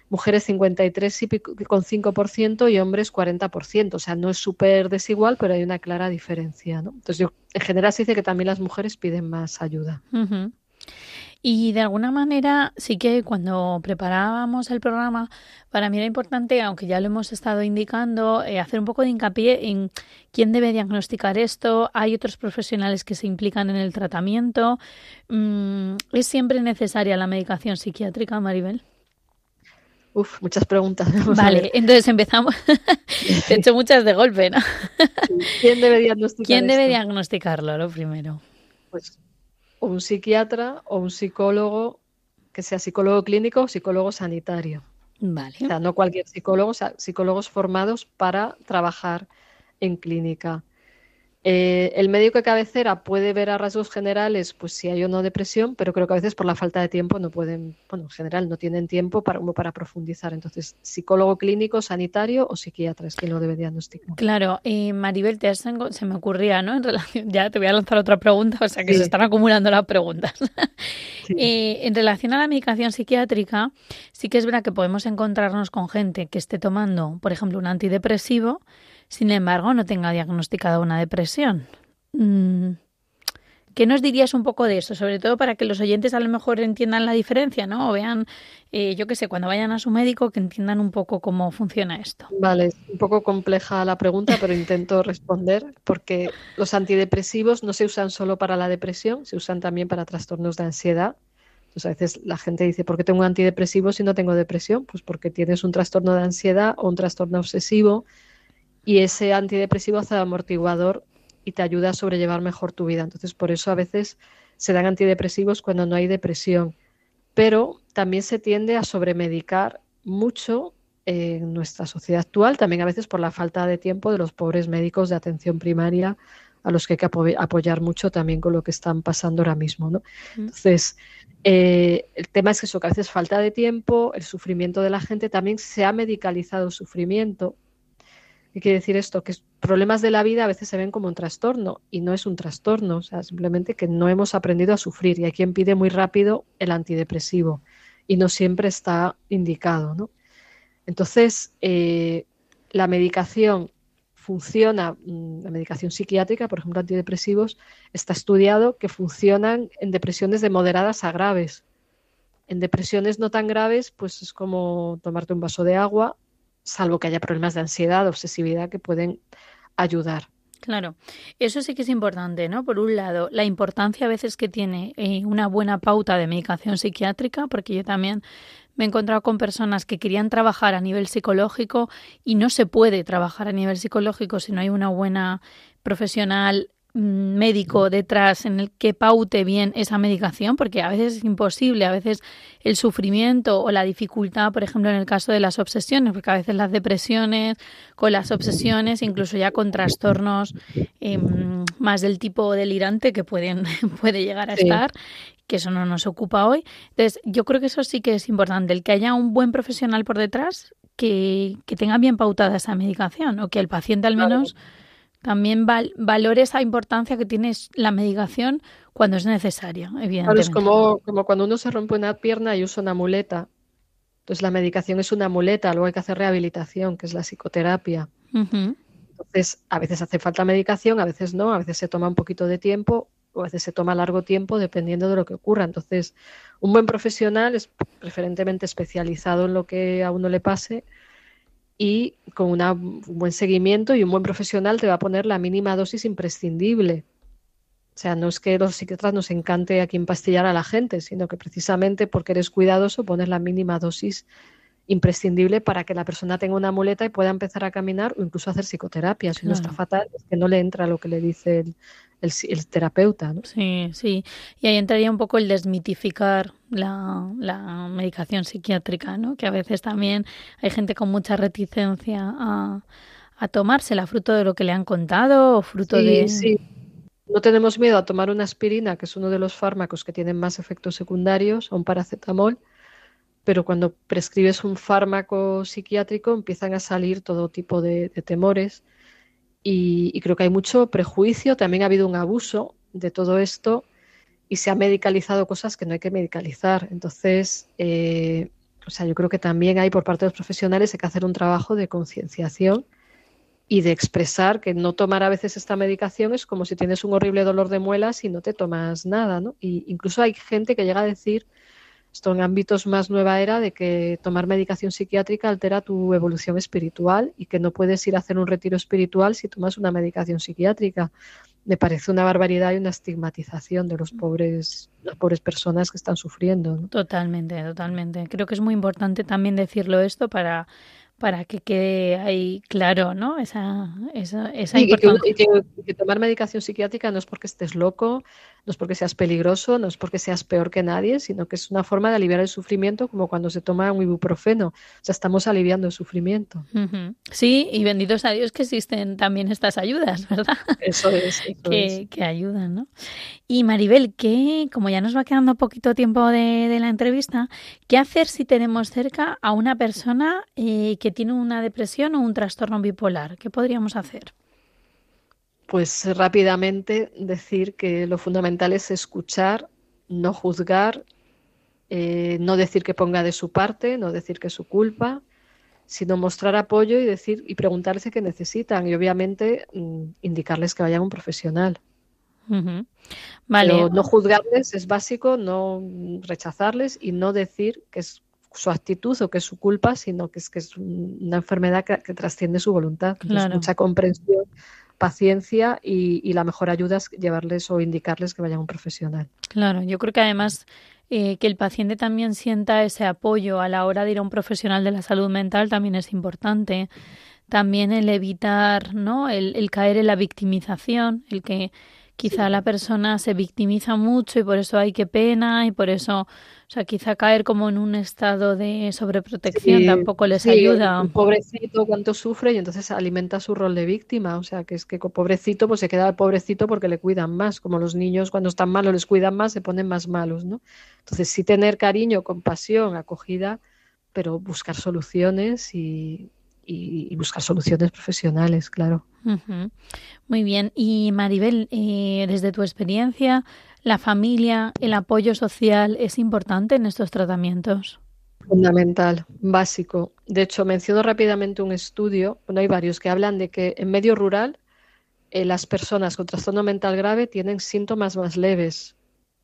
Mujeres 53 y pico, con 5% y hombres 40%. O sea, no es súper desigual, pero hay una clara diferencia, ¿no? Entonces, yo, en general se dice que también las mujeres piden más ayuda. Ujú. Y de alguna manera sí que cuando preparábamos el programa, para mí era importante, aunque ya lo hemos estado indicando, eh, hacer un poco de hincapié en quién debe diagnosticar esto. Hay otros profesionales que se implican en el tratamiento. Mm, ¿Es siempre necesaria la medicación psiquiátrica, Maribel? Uf, muchas preguntas. Vamos Vale, entonces empezamos. Te he hecho muchas de golpe, ¿no? ¿Quién debe diagnosticar ¿Quién debe esto? diagnosticarlo, lo primero? Pues o un psiquiatra o un psicólogo, que sea psicólogo clínico o psicólogo sanitario. Vale. O sea, no cualquier psicólogo, o sea, psicólogos formados para trabajar en clínica. Eh, el médico de cabecera puede ver a rasgos generales, pues si hay o no depresión, pero creo que a veces por la falta de tiempo no pueden, bueno, en general no tienen tiempo para, como para profundizar. Entonces, psicólogo clínico, sanitario o psiquiatra es quien lo debe diagnosticar. Claro, eh, Maribel, te has se me ocurría, ¿no? En relación, ya te voy a lanzar otra pregunta, o sea que Sí. se están acumulando las preguntas. Sí. Eh, en relación a la medicación psiquiátrica, sí que es verdad que podemos encontrarnos con gente que esté tomando, por ejemplo, un antidepresivo, sin embargo, no tenga diagnosticada una depresión. Mm, ¿Qué nos dirías un poco de eso? Sobre todo para que los oyentes a lo mejor entiendan la diferencia, ¿no? O vean, eh, yo qué sé, cuando vayan a su médico, que entiendan un poco cómo funciona esto. Vale, es un poco compleja la pregunta, pero intento responder porque los antidepresivos no se usan solo para la depresión, se usan también para trastornos de ansiedad. Entonces, a veces la gente dice, ¿por qué tengo un antidepresivo si no tengo depresión? Pues porque tienes un trastorno de ansiedad o un trastorno obsesivo y ese antidepresivo hace amortiguador y te ayuda a sobrellevar mejor tu vida. Entonces, por eso a veces se dan antidepresivos cuando no hay depresión. Pero también se tiende a sobremedicar mucho en nuestra sociedad actual, también a veces por la falta de tiempo de los pobres médicos de atención primaria a los que hay que apoyar mucho también con lo que están pasando ahora mismo. ¿no? Entonces, eh, el tema es que eso, que a veces falta de tiempo, el sufrimiento de la gente, también se ha medicalizado el sufrimiento ¿Qué quiere decir esto? Que problemas de la vida a veces se ven como un trastorno y no es un trastorno, o sea, simplemente que no hemos aprendido a sufrir y hay quien pide muy rápido el antidepresivo y no siempre está indicado, ¿no? Entonces, eh, la medicación funciona, mm, la medicación psiquiátrica, por ejemplo, antidepresivos, está estudiado que funcionan en depresiones de moderadas a graves. En depresiones no tan graves, pues es como tomarte un vaso de agua salvo que haya problemas de ansiedad, obsesividad que pueden ayudar. Claro, eso sí que es importante, ¿no? Por un lado, la importancia a veces que tiene eh, una buena pauta de medicación psiquiátrica, porque yo también me he encontrado con personas que querían trabajar a nivel psicológico y no se puede trabajar a nivel psicológico si no hay una buena profesional médico detrás en el que paute bien esa medicación, porque a veces es imposible, a veces el sufrimiento o la dificultad, por ejemplo, en el caso de las obsesiones, porque a veces las depresiones, con las obsesiones, incluso ya con trastornos em, más del tipo delirante que pueden puede llegar a estar, que eso no nos ocupa hoy. Entonces, yo creo que eso sí que es importante, el que haya un buen profesional por detrás que, que tenga bien pautada esa medicación o que el paciente al menos también valore esa importancia que tiene la medicación cuando es necesaria, evidentemente. Claro, es como, como cuando uno se rompe una pierna y usa una muleta. Entonces la medicación es una muleta, luego hay que hacer rehabilitación, que es la psicoterapia. Entonces, a veces hace falta medicación, a veces no, a veces se toma un poquito de tiempo o a veces se toma largo tiempo dependiendo de lo que ocurra. Entonces, un buen profesional es preferentemente especializado en lo que a uno le pase, y con un buen seguimiento y un buen profesional te va a poner la mínima dosis imprescindible. O sea, no es que los psiquiatras nos encante aquí empastillar a la gente, sino que precisamente porque eres cuidadoso pones la mínima dosis imprescindible para que la persona tenga una muleta y pueda empezar a caminar o incluso hacer psicoterapia. Si no está fatal, es que no le entra lo que le dice el, el, terapeuta. ¿no? Sí, sí. Y ahí entraría un poco el desmitificar la, la, medicación psiquiátrica, ¿no? que a veces también hay gente con mucha reticencia a, a tomársela, fruto de lo que le han contado o fruto de... Sí. No tenemos miedo a tomar una aspirina, que es uno de los fármacos que tienen más efectos secundarios, o un paracetamol, pero cuando prescribes un fármaco psiquiátrico empiezan a salir todo tipo de, de temores y, creo que hay mucho prejuicio, también ha habido un abuso de todo esto y se ha medicalizado cosas que no hay que medicalizar. Entonces, eh, o sea, yo creo que también hay por parte de los profesionales hay que hacer un trabajo de concienciación y de expresar que no tomar a veces esta medicación es como si tienes un horrible dolor de muelas y no te tomas nada, ¿no? Y incluso hay gente que llega a decir esto en ámbitos más nueva era de que tomar medicación psiquiátrica altera tu evolución espiritual y que no puedes ir a hacer un retiro espiritual si tomas una medicación psiquiátrica. Me parece una barbaridad y una estigmatización de los pobres, las pobres personas que están sufriendo. Totalmente, totalmente. Creo que es muy importante también decirlo esto para para que quede ahí claro, ¿no? Esa, esa, esa y, que, tomar medicación psiquiátrica no es porque estés loco, no es porque seas peligroso, no es porque seas peor que nadie, sino que es una forma de aliviar el sufrimiento, como cuando se toma un ibuprofeno. O sea, estamos aliviando el sufrimiento. Sí, y benditos a Dios que existen también estas ayudas, ¿verdad? Eso es. que, que, ayudan, ¿no? Y Maribel, ¿qué, como ya nos va quedando poquito tiempo de, de la entrevista, ¿qué hacer si tenemos cerca a una persona eh, que tiene una depresión o un trastorno bipolar? ¿Qué podríamos hacer? Pues rápidamente decir que lo fundamental es escuchar, no juzgar, eh, no decir que ponga de su parte, no decir que es su culpa, sino mostrar apoyo y decir y preguntarse qué necesitan y obviamente mm, indicarles que vayan a un profesional. Vale. Pero no juzgarles es básico, no rechazarles y no decir que es su actitud o que es su culpa, sino que es que es un- una enfermedad que, que trasciende su voluntad. Entonces, mucha comprensión, paciencia y, la mejor ayuda es llevarles o indicarles que vayan a un profesional. Claro, yo creo que además eh, que el paciente también sienta ese apoyo a la hora de ir a un profesional de la salud mental también es importante. También el evitar, ¿no? El caer en la victimización, el que quizá la persona se victimiza mucho y por eso hay que pena y por eso, o sea, quizá caer como en un estado de sobreprotección Sí, tampoco les sí, ayuda. pobrecito cuánto sufre y entonces alimenta su rol de víctima. O sea, que es que pobrecito, pues se queda pobrecito porque le cuidan más. Como los niños cuando están malos les cuidan más, se ponen más malos, ¿no? Entonces sí tener cariño, compasión, acogida, pero buscar soluciones y, y- y buscar soluciones profesionales, claro. Muy bien. Y Maribel, eh, desde tu experiencia, ¿la familia, el apoyo social es importante en estos tratamientos? Fundamental, básico. De hecho, menciono rápidamente un estudio, bueno, hay varios que hablan de que en medio rural eh, las personas con trastorno mental grave tienen síntomas más leves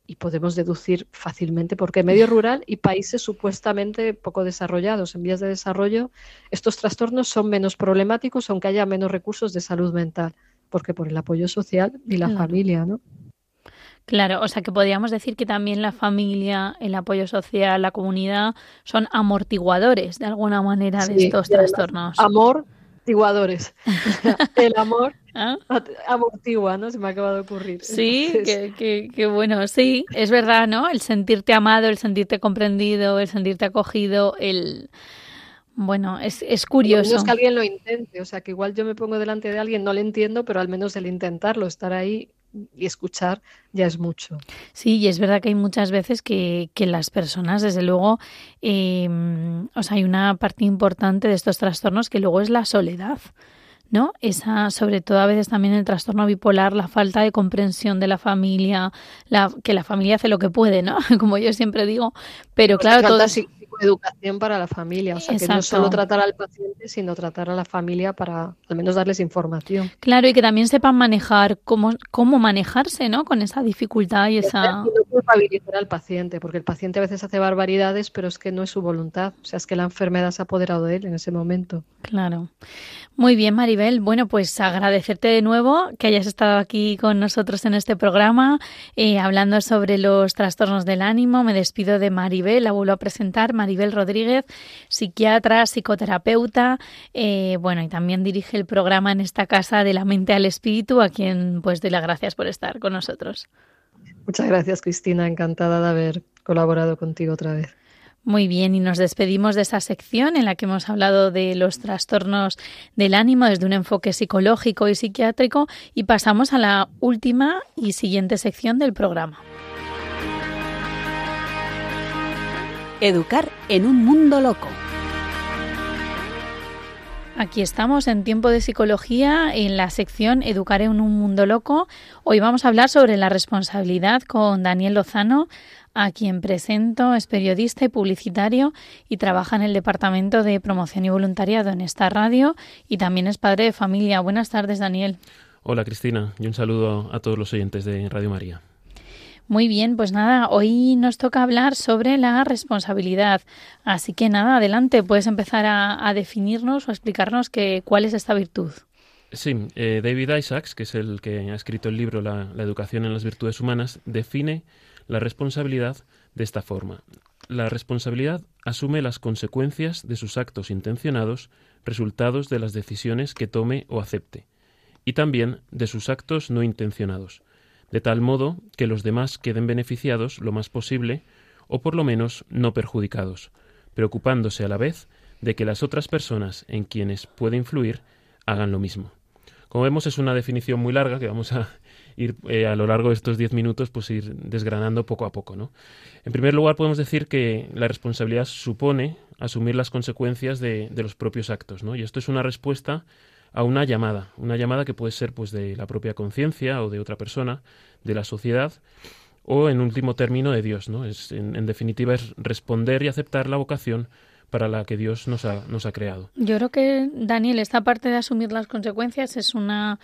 y podemos deducir fácilmente porque medio rural y países supuestamente poco desarrollados, en vías de desarrollo, estos trastornos son menos problemáticos aunque haya menos recursos de salud mental, porque por el apoyo social y la Claro. familia, ¿no? Claro, o sea que podríamos decir que también la familia, el apoyo social, la comunidad son amortiguadores de alguna manera de estos trastornos. Amor, tiguadores. el amor ¿Ah? amortigua, ¿no? Se me acaba de ocurrir. Sí, Entonces, que, que- que bueno, sí, es verdad, ¿no? El sentirte amado, el sentirte comprendido, el sentirte acogido, el... Bueno, es, es curioso. que alguien lo intente, o sea, que igual yo me pongo delante de alguien, no le entiendo, pero al menos el intentarlo, estar ahí y escuchar ya es mucho. Sí, y es verdad que hay muchas veces que, que las personas, desde luego, eh, o sea, hay una parte importante de estos trastornos que luego es la soledad, ¿no? Esa, sobre todo a veces también el trastorno bipolar, la falta de comprensión de la familia, la, que la familia hace lo que puede, ¿no? Como yo siempre digo, pero Porque claro, todo psicoeducación para la familia, o sea, que no solo tratar al paciente, sino tratar a la familia para al menos darles información. Claro, y que también sepan manejar cómo, cómo manejarse, ¿no? Con esa dificultad y esa... Y no culpabilizar al paciente, porque el paciente a veces hace barbaridades, pero es que no es su voluntad, o sea, es que la enfermedad se ha apoderado de él en ese momento. Claro. Muy bien, Maribel. Bueno, pues agradecerte de nuevo que hayas estado aquí con nosotros en este programa, eh, hablando sobre los trastornos del ánimo. Me despido de Maribel, la vuelvo a presentar, Maribel Rodríguez, psiquiatra, psicoterapeuta, eh, bueno, y también dirige el programa en esta casa de la mente al espíritu, a quien pues doy las gracias por estar con nosotros. Muchas gracias, Cristina, encantada de haber colaborado contigo otra vez. Muy bien, y nos despedimos de esa sección en la que hemos hablado de los trastornos del ánimo desde un enfoque psicológico y psiquiátrico y pasamos a la última y siguiente sección del programa. Educar en un mundo loco. Aquí estamos en Tiempo de Psicología en la sección Educar en un mundo loco. Hoy vamos a hablar sobre la responsabilidad con Daniel Lozano, a quien presento, es periodista y publicitario y trabaja en el Departamento de Promoción y Voluntariado en esta radio y también es padre de familia. Buenas tardes, Daniel. Hola Cristina y un saludo a todos los oyentes de Radio María. Muy bien, pues nada, hoy nos toca hablar sobre la responsabilidad. Así que nada, adelante, puedes empezar a, definirnos o a explicarnos que, cuál es esta virtud. Sí, eh, David Isaacs, que es el que ha escrito el libro la educación en las virtudes humanas, define la responsabilidad de esta forma. La responsabilidad asume las consecuencias de sus actos intencionados, resultados de las decisiones que tome o acepte, y también de sus actos no intencionados, de tal modo que los demás queden beneficiados lo más posible, o por lo menos no perjudicados, preocupándose a la vez de que las otras personas en quienes puede influir hagan lo mismo. Como vemos es una definición muy larga que vamos a ir eh, a lo largo de estos diez minutos pues ir desgranando poco a poco, ¿no? En primer lugar podemos decir que la responsabilidad supone asumir las consecuencias de, de los propios actos, ¿no? Y esto es una respuesta a una llamada, una llamada que puede ser pues de la propia conciencia o de otra persona, de la sociedad o en último término de Dios, ¿no? Es en, definitiva es responder y aceptar la vocación para la que Dios nos ha, nos ha creado. Yo creo que, Daniel, esta parte de asumir las consecuencias es una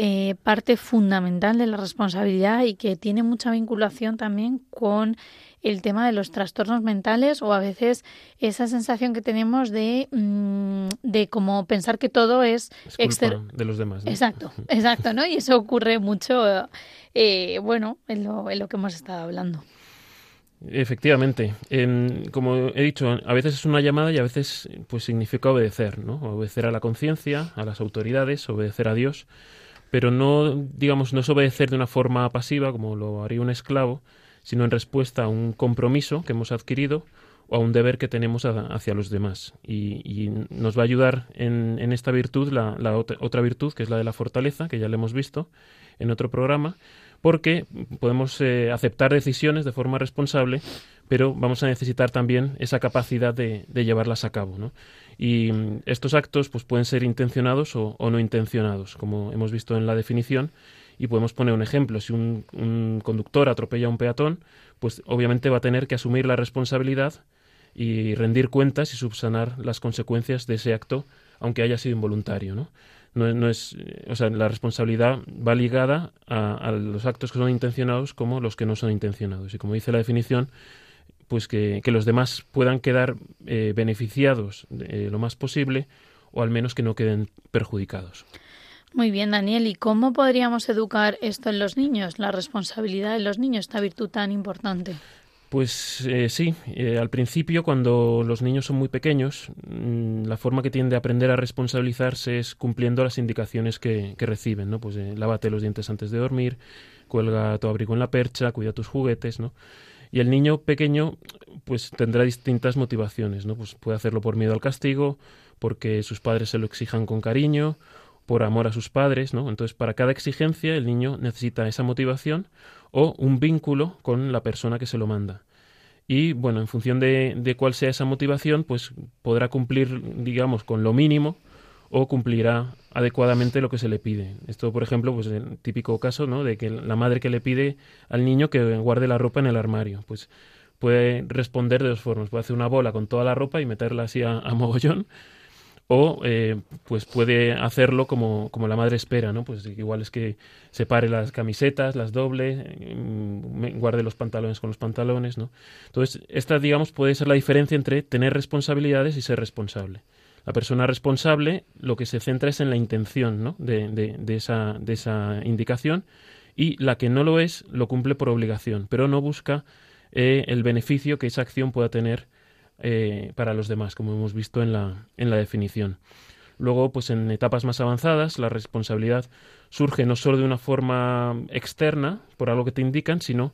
eh, parte fundamental de la responsabilidad y que tiene mucha vinculación también con el tema de los trastornos mentales o a veces esa sensación que tenemos de, mm, de como pensar que todo es, es culpa de los demás. ¿no? Exacto, exacto, ¿no? Y eso ocurre mucho, eh, bueno, en lo, en lo que hemos estado hablando. Efectivamente, en, como he dicho, a veces es una llamada y a veces pues significa obedecer, ¿no? Obedecer a la conciencia, a las autoridades, obedecer a Dios, pero no, digamos, no es obedecer de una forma pasiva como lo haría un esclavo, sino en respuesta a un compromiso que hemos adquirido o a un deber que tenemos hacia los demás. Y, y, nos va a ayudar en, esta virtud la, la otra, virtud, que es la de la fortaleza, que ya le hemos visto en otro programa, porque podemos eh, aceptar decisiones de forma responsable, pero vamos a necesitar también esa capacidad de, de llevarlas a cabo. ¿no? Y mm, estos actos pues, pueden ser intencionados o, o, no intencionados, como hemos visto en la definición. Y podemos poner un ejemplo. Si un, un conductor atropella a un peatón, pues obviamente va a tener que asumir la responsabilidad y rendir cuentas y subsanar las consecuencias de ese acto, aunque haya sido involuntario. ¿no? no, no, es, o sea, la responsabilidad va ligada a, a, los actos que son intencionados como los que no son intencionados. Y como dice la definición, pues que, que los demás puedan quedar eh, beneficiados eh, lo más posible o al menos que no queden perjudicados. Muy bien, Daniel. ¿Y cómo podríamos educar esto en los niños, la responsabilidad de los niños, esta virtud tan importante? Pues eh, sí, eh, al principio cuando los niños son muy pequeños, mmm, la forma que tiende a aprender a responsabilizarse es cumpliendo las indicaciones que, que reciben, ¿no? Pues eh, lávate los dientes antes de dormir, cuelga tu abrigo en la percha, cuida tus juguetes, ¿no? Y el niño pequeño pues tendrá distintas motivaciones, ¿no? Pues puede hacerlo por miedo al castigo, porque sus padres se lo exijan con cariño, por amor a sus padres, ¿no? Entonces, para cada exigencia el niño necesita esa motivación o un vínculo con la persona que se lo manda. Y bueno, en función de, de, cuál sea esa motivación, pues podrá cumplir, digamos, con lo mínimo o cumplirá adecuadamente lo que se le pide. Esto, por ejemplo, pues el típico caso, ¿no? De que la madre que le pide al niño que guarde la ropa en el armario, pues puede responder de dos formas. Puede hacer una bola con toda la ropa y meterla así a, mogollón, o eh, pues puede hacerlo como, como, la madre espera, ¿no? Pues igual es que separe las camisetas, las doble, mmm, guarde los pantalones con los pantalones, ¿no? Entonces, esta, digamos, puede ser la diferencia entre tener responsabilidades y ser responsable. La persona responsable lo que se centra es en la intención ¿no? de, de, esa, de esa indicación y la que no lo es lo cumple por obligación, pero no busca eh, el beneficio que esa acción pueda tener eh, para los demás, como hemos visto en la, en la definición. Luego, pues en etapas más avanzadas, la responsabilidad surge no solo de una forma externa, por algo que te indican, sino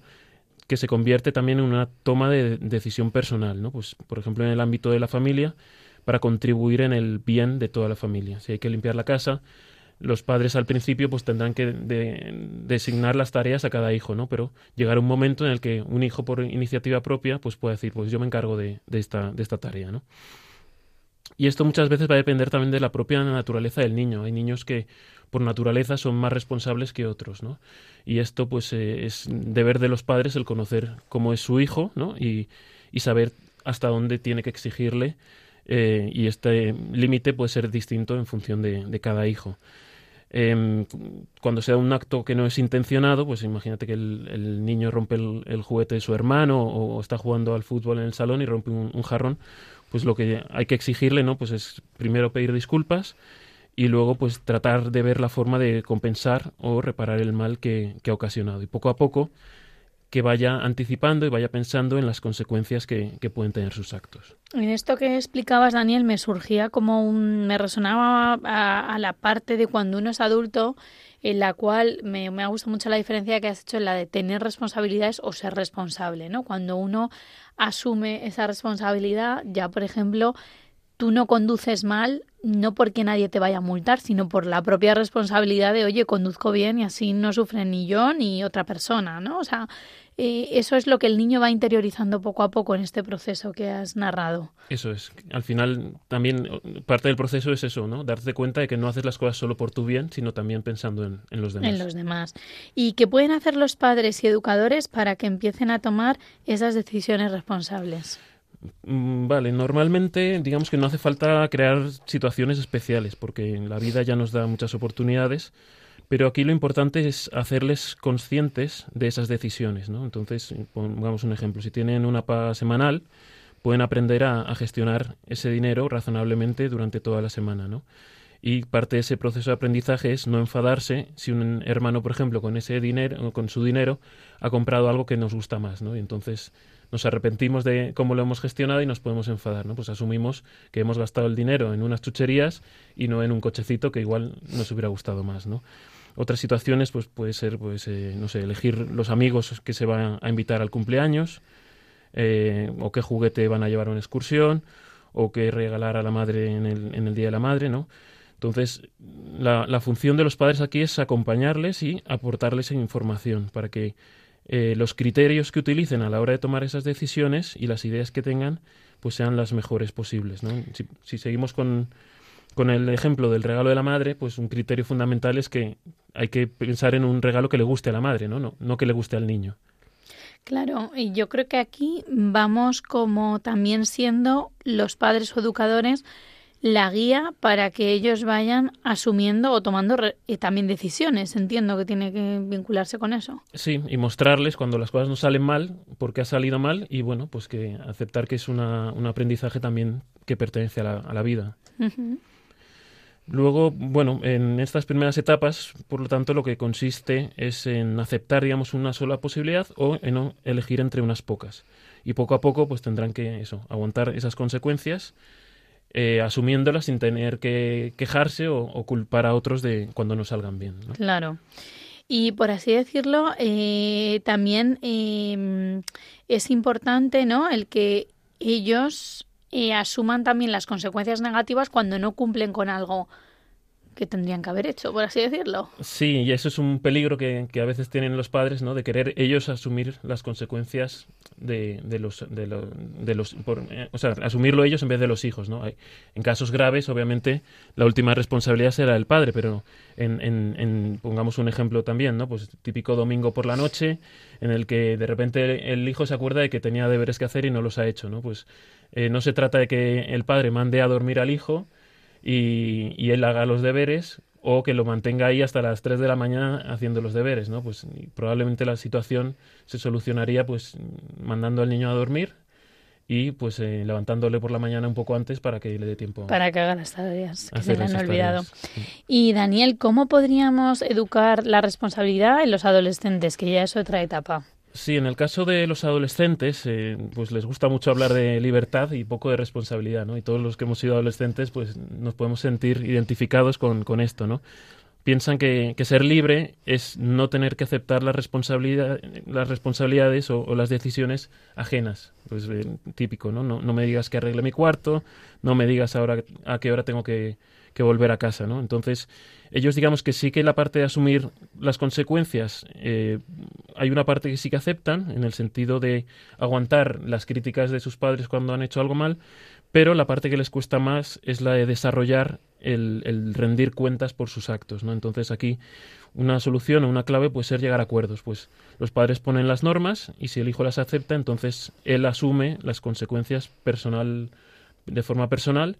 que se convierte también en una toma de decisión personal, ¿no? Pues, por ejemplo, en el ámbito de la familia, para contribuir en el bien de toda la familia. Si hay que limpiar la casa, los padres al principio pues tendrán que de, designar las tareas a cada hijo, ¿no? Pero llegará un momento en el que un hijo por iniciativa propia pues puede decir, pues yo me encargo de, esta, tarea, ¿no? Y esto muchas veces va a depender también de la propia naturaleza del niño. Hay niños que por naturaleza son más responsables que otros, ¿no? Y esto pues eh, es deber de los padres el conocer cómo es su hijo, ¿no? Y saber hasta dónde tiene que exigirle eh, y este límite puede ser distinto en función de, de cada hijo. Eh, cuando se da un acto que no es intencionado, pues imagínate que el, niño rompe el, juguete de su hermano o, está jugando al fútbol en el salón y rompe un, un, jarrón, pues lo que hay que exigirle, ¿no? Pues es primero pedir disculpas y luego pues tratar de ver la forma de compensar o reparar el mal que, que ha ocasionado. Y poco a poco que vaya anticipando y vaya pensando en las consecuencias que, pueden tener sus actos. En esto que explicabas, Daniel, me surgía como un. me resonaba a, a la parte de cuando uno es adulto, en la cual me, me ha gustado mucho la diferencia que has hecho en la de tener responsabilidades o ser responsable, ¿no? Cuando uno asume esa responsabilidad, ya por ejemplo, tú no conduces mal, no porque nadie te vaya a multar, sino por la propia responsabilidad de, oye, conduzco bien y así no sufre ni yo ni otra persona, ¿no? O sea, eh, eso es lo que el niño va interiorizando poco a poco en este proceso que has narrado. Eso es. Al final, también parte del proceso es eso, ¿no? Darte cuenta de que no haces las cosas solo por tu bien, sino también pensando en, en los demás. En los demás. ¿Y qué pueden hacer los padres y educadores para que empiecen a tomar esas decisiones responsables? Mm, Vale, normalmente digamos que no hace falta crear situaciones especiales porque en la vida ya nos da muchas oportunidades Pero aquí lo importante es hacerles conscientes de esas decisiones, ¿no? Entonces, pongamos un ejemplo. Si tienen una paga semanal, pueden aprender a, a gestionar ese dinero razonablemente durante toda la semana, ¿no? y parte de ese proceso de aprendizaje es no enfadarse si un hermano, por ejemplo, con ese dinero, con su dinero, ha comprado algo que nos gusta más, ¿no? Y entonces nos arrepentimos de cómo lo hemos gestionado y nos podemos enfadar, ¿no? Pues asumimos que hemos gastado el dinero en unas chucherías y no en un cochecito que igual nos hubiera gustado más, ¿no? Otras situaciones, pues puede ser, pues, eh, no sé, elegir los amigos que se van a invitar al cumpleaños, eh, o qué juguete van a llevar a una excursión, o qué regalar a la madre en el, en el Día de la Madre, ¿no? Entonces, la, función de los padres aquí es acompañarles y aportarles información para que eh, los criterios que utilicen a la hora de tomar esas decisiones y las ideas que tengan pues sean las mejores posibles. ¿no? Si, seguimos con, con el ejemplo del regalo de la madre, pues un criterio fundamental es que hay que pensar en un regalo que le guste a la madre, no, no, no que le guste al niño. Claro, y yo creo que aquí vamos como también siendo los padres o educadores la guía para que ellos vayan asumiendo o tomando y también decisiones. Entiendo que tiene que vincularse con eso. Sí, y mostrarles cuando las cosas no salen mal, porque ha salido mal, y bueno, pues que aceptar que es una, un aprendizaje también que pertenece a la, a la vida. Uh -huh. Luego, bueno, en estas primeras etapas, por lo tanto, lo que consiste es en aceptar, digamos, una sola posibilidad o en elegir entre unas pocas. Y poco a poco, pues tendrán que eso, aguantar esas consecuencias eh, asumiéndolas sin tener que quejarse o, culpar a otros de cuando no salgan bien. Claro. Y por así decirlo, eh, también eh, es importante ¿no? el que ellos eh, asuman también las consecuencias negativas cuando no cumplen con algo que tendrían que haber hecho, por así decirlo. Sí, y eso es un peligro que, que a veces tienen los padres, ¿no? De querer ellos asumir las consecuencias de, de los, de, de los por, eh, o sea, asumirlo ellos en vez de los hijos, ¿no? Hay, en casos graves, obviamente, la última responsabilidad será el padre, pero en, en, en, pongamos un ejemplo también, ¿no? Pues típico domingo por la noche, en el que de repente el hijo se acuerda de que tenía deberes que hacer y no los ha hecho, ¿no? Pues eh, no se trata de que el padre mande a dormir al hijo, y, y, él haga los deberes o que lo mantenga ahí hasta las 3 de la mañana haciendo los deberes, ¿no? Pues probablemente la situación se solucionaría pues mandando al niño a dormir y pues eh, levantándole por la mañana un poco antes para que le dé tiempo. Para que haga las tareas, que se le han olvidado. Sí. Y Daniel, ¿cómo podríamos educar la responsabilidad en los adolescentes? Que ya es otra etapa. Sí, en el caso de los adolescentes, eh, pues les gusta mucho hablar de libertad y poco de responsabilidad, ¿no? Y todos los que hemos sido adolescentes, pues nos podemos sentir identificados con, con esto, ¿no? Piensan que, que, ser libre es no tener que aceptar la responsabilidad, las responsabilidades o, las decisiones ajenas. Pues eh, típico, ¿no? ¿no? No me digas que arregle mi cuarto, no me digas ahora a qué hora tengo que, que volver a casa, ¿no? Entonces, ellos digamos que sí que la parte de asumir las consecuencias, eh, hay una parte que sí que aceptan, en el sentido de aguantar las críticas de sus padres cuando han hecho algo mal, pero la parte que les cuesta más es la de desarrollar el, el rendir cuentas por sus actos, ¿no? Entonces aquí una solución o una clave puede ser llegar a acuerdos. Pues los padres ponen las normas y si el hijo las acepta, entonces él asume las consecuencias personal de forma personal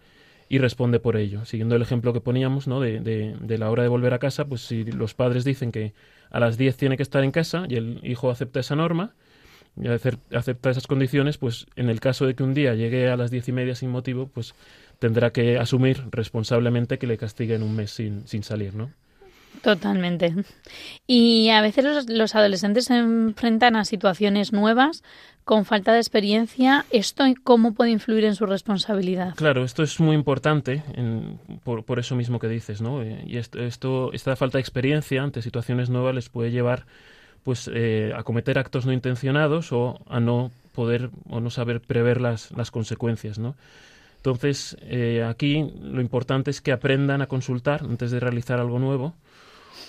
y responde por ello. Siguiendo el ejemplo que poníamos ¿no? de, de, de, la hora de volver a casa, pues si los padres dicen que a las 10 tiene que estar en casa y el hijo acepta esa norma y acepta esas condiciones, pues en el caso de que un día llegue a las diez y media sin motivo, pues tendrá que asumir responsablemente que le castiguen un mes sin, sin salir, ¿no? Totalmente. Y a veces los, los, adolescentes se enfrentan a situaciones nuevas con falta de experiencia. ¿Esto cómo puede influir en su responsabilidad? Claro, esto es muy importante en, por, por, eso mismo que dices, ¿no? Y esto, esto, esta falta de experiencia ante situaciones nuevas les puede llevar pues eh, a cometer actos no intencionados o a no poder o no saber prever las, las consecuencias, ¿no? Entonces, eh, aquí lo importante es que aprendan a consultar antes de realizar algo nuevo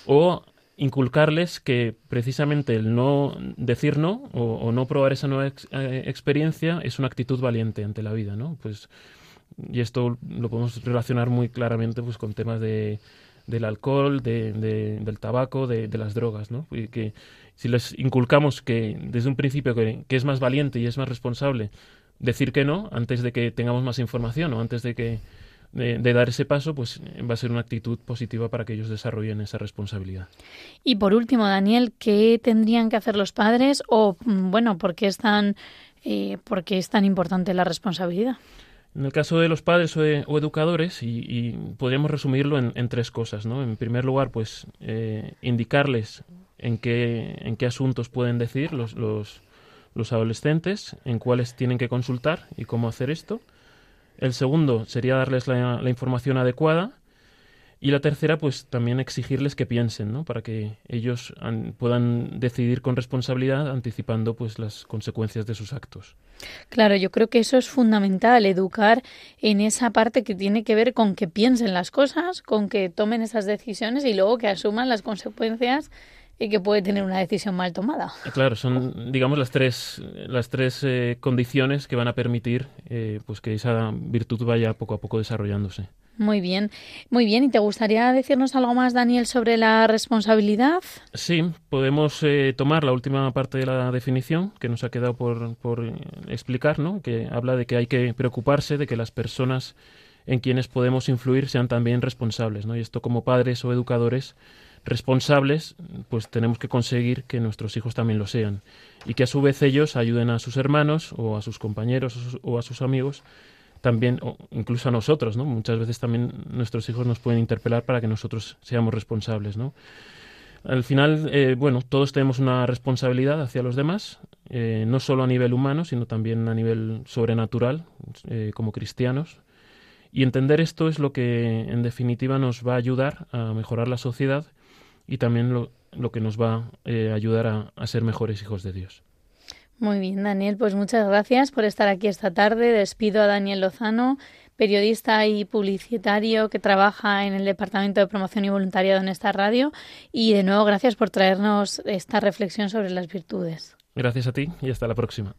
o inculcarles que precisamente el no decir no o, no probar esa nueva ex, eh, experiencia es una actitud valiente ante la vida, ¿no? Pues y esto lo podemos relacionar muy claramente pues con temas de del alcohol, de, de, del tabaco, de, de, las drogas, ¿no? Que si les inculcamos que desde un principio que, que, es más valiente y es más responsable decir que no antes de que tengamos más información o antes de que de, de, dar ese paso, pues va a ser una actitud positiva para que ellos desarrollen esa responsabilidad. Y por último, Daniel, ¿qué tendrían que hacer los padres o, mm, bueno, por qué es tan, eh, por qué es tan importante la responsabilidad? En el caso de los padres o, de, o educadores, y, y, podríamos resumirlo en, en, tres cosas, ¿no? En primer lugar, pues eh, indicarles en qué, en qué asuntos pueden decir los, los, los adolescentes, en cuáles tienen que consultar y cómo hacer esto. El segundo sería darles la, información adecuada. Y la tercera, pues también exigirles que piensen, ¿no? Para que ellos an, puedan decidir con responsabilidad, anticipando pues las consecuencias de sus actos. Claro, yo creo que eso es fundamental, educar en esa parte que tiene que ver con que piensen las cosas, con que tomen esas decisiones y luego que asuman las consecuencias y que puede tener una decisión mal tomada. Claro, son, digamos, las tres, las tres eh, condiciones que van a permitir eh, pues que esa virtud vaya poco a poco desarrollándose. Muy bien, muy bien. ¿Y te gustaría decirnos algo más, Daniel, sobre la responsabilidad? Sí, podemos eh, tomar la última parte de la definición que nos ha quedado por, por explicar, ¿no? que habla de que hay que preocuparse de que las personas en quienes podemos influir sean también responsables. ¿no? Y esto como padres o educadores responsables, pues tenemos que conseguir que nuestros hijos también lo sean y que a su vez ellos ayuden a sus hermanos o a sus compañeros o, a sus amigos también, o incluso a nosotros, ¿no? Muchas veces también nuestros hijos nos pueden interpelar para que nosotros seamos responsables, ¿no? Al final, eh, bueno, todos tenemos una responsabilidad hacia los demás, eh, no solo a nivel humano, sino también a nivel sobrenatural, eh, como cristianos. Y entender esto es lo que, en definitiva, nos va a ayudar a mejorar la sociedad y también lo, lo que nos va a eh, ayudar a, a ser mejores hijos de Dios. Muy bien, Daniel, pues muchas gracias por estar aquí esta tarde. Despido a Daniel Lozano, periodista y publicitario que trabaja en el Departamento de Promoción y Voluntariado en esta radio. Y de nuevo, gracias por traernos esta reflexión sobre las virtudes. Gracias a ti y hasta la próxima.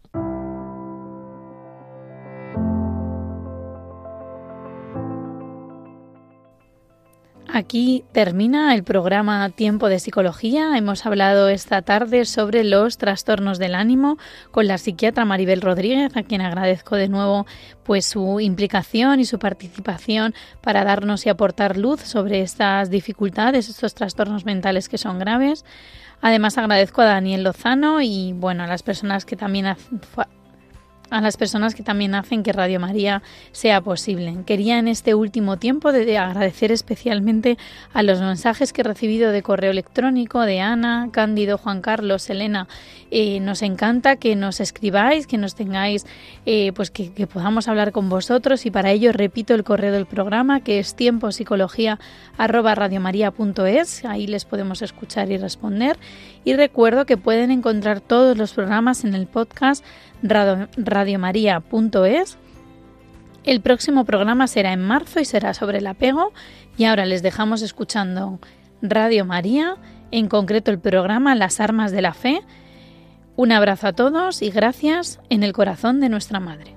Aquí termina el programa Tiempo de Psicología. Hemos hablado esta tarde sobre los trastornos del ánimo con la psiquiatra Maribel Rodríguez, a quien agradezco de nuevo pues su implicación y su participación para darnos y aportar luz sobre estas dificultades, estos trastornos mentales que son graves. Además agradezco a Daniel Lozano y bueno, a las personas que también a las personas que también hacen que Radio María sea posible. Quería en este último tiempo de, de agradecer especialmente a los mensajes que he recibido de correo electrónico de Ana, Cándido, Juan Carlos, Elena. Eh, nos encanta que nos escribáis, que nos tengáis, eh, pues que, que, podamos hablar con vosotros y para ello repito el correo del programa que es tiempopsicología@radiomaria.es. Ahí les podemos escuchar y responder. Y recuerdo que pueden encontrar todos los programas en el podcast radiomaria.es. El próximo programa será en marzo y será sobre el apego. Y ahora les dejamos escuchando Radio María, en concreto el programa Las Armas de la Fe. Un abrazo a todos y gracias en el corazón de nuestra Madre.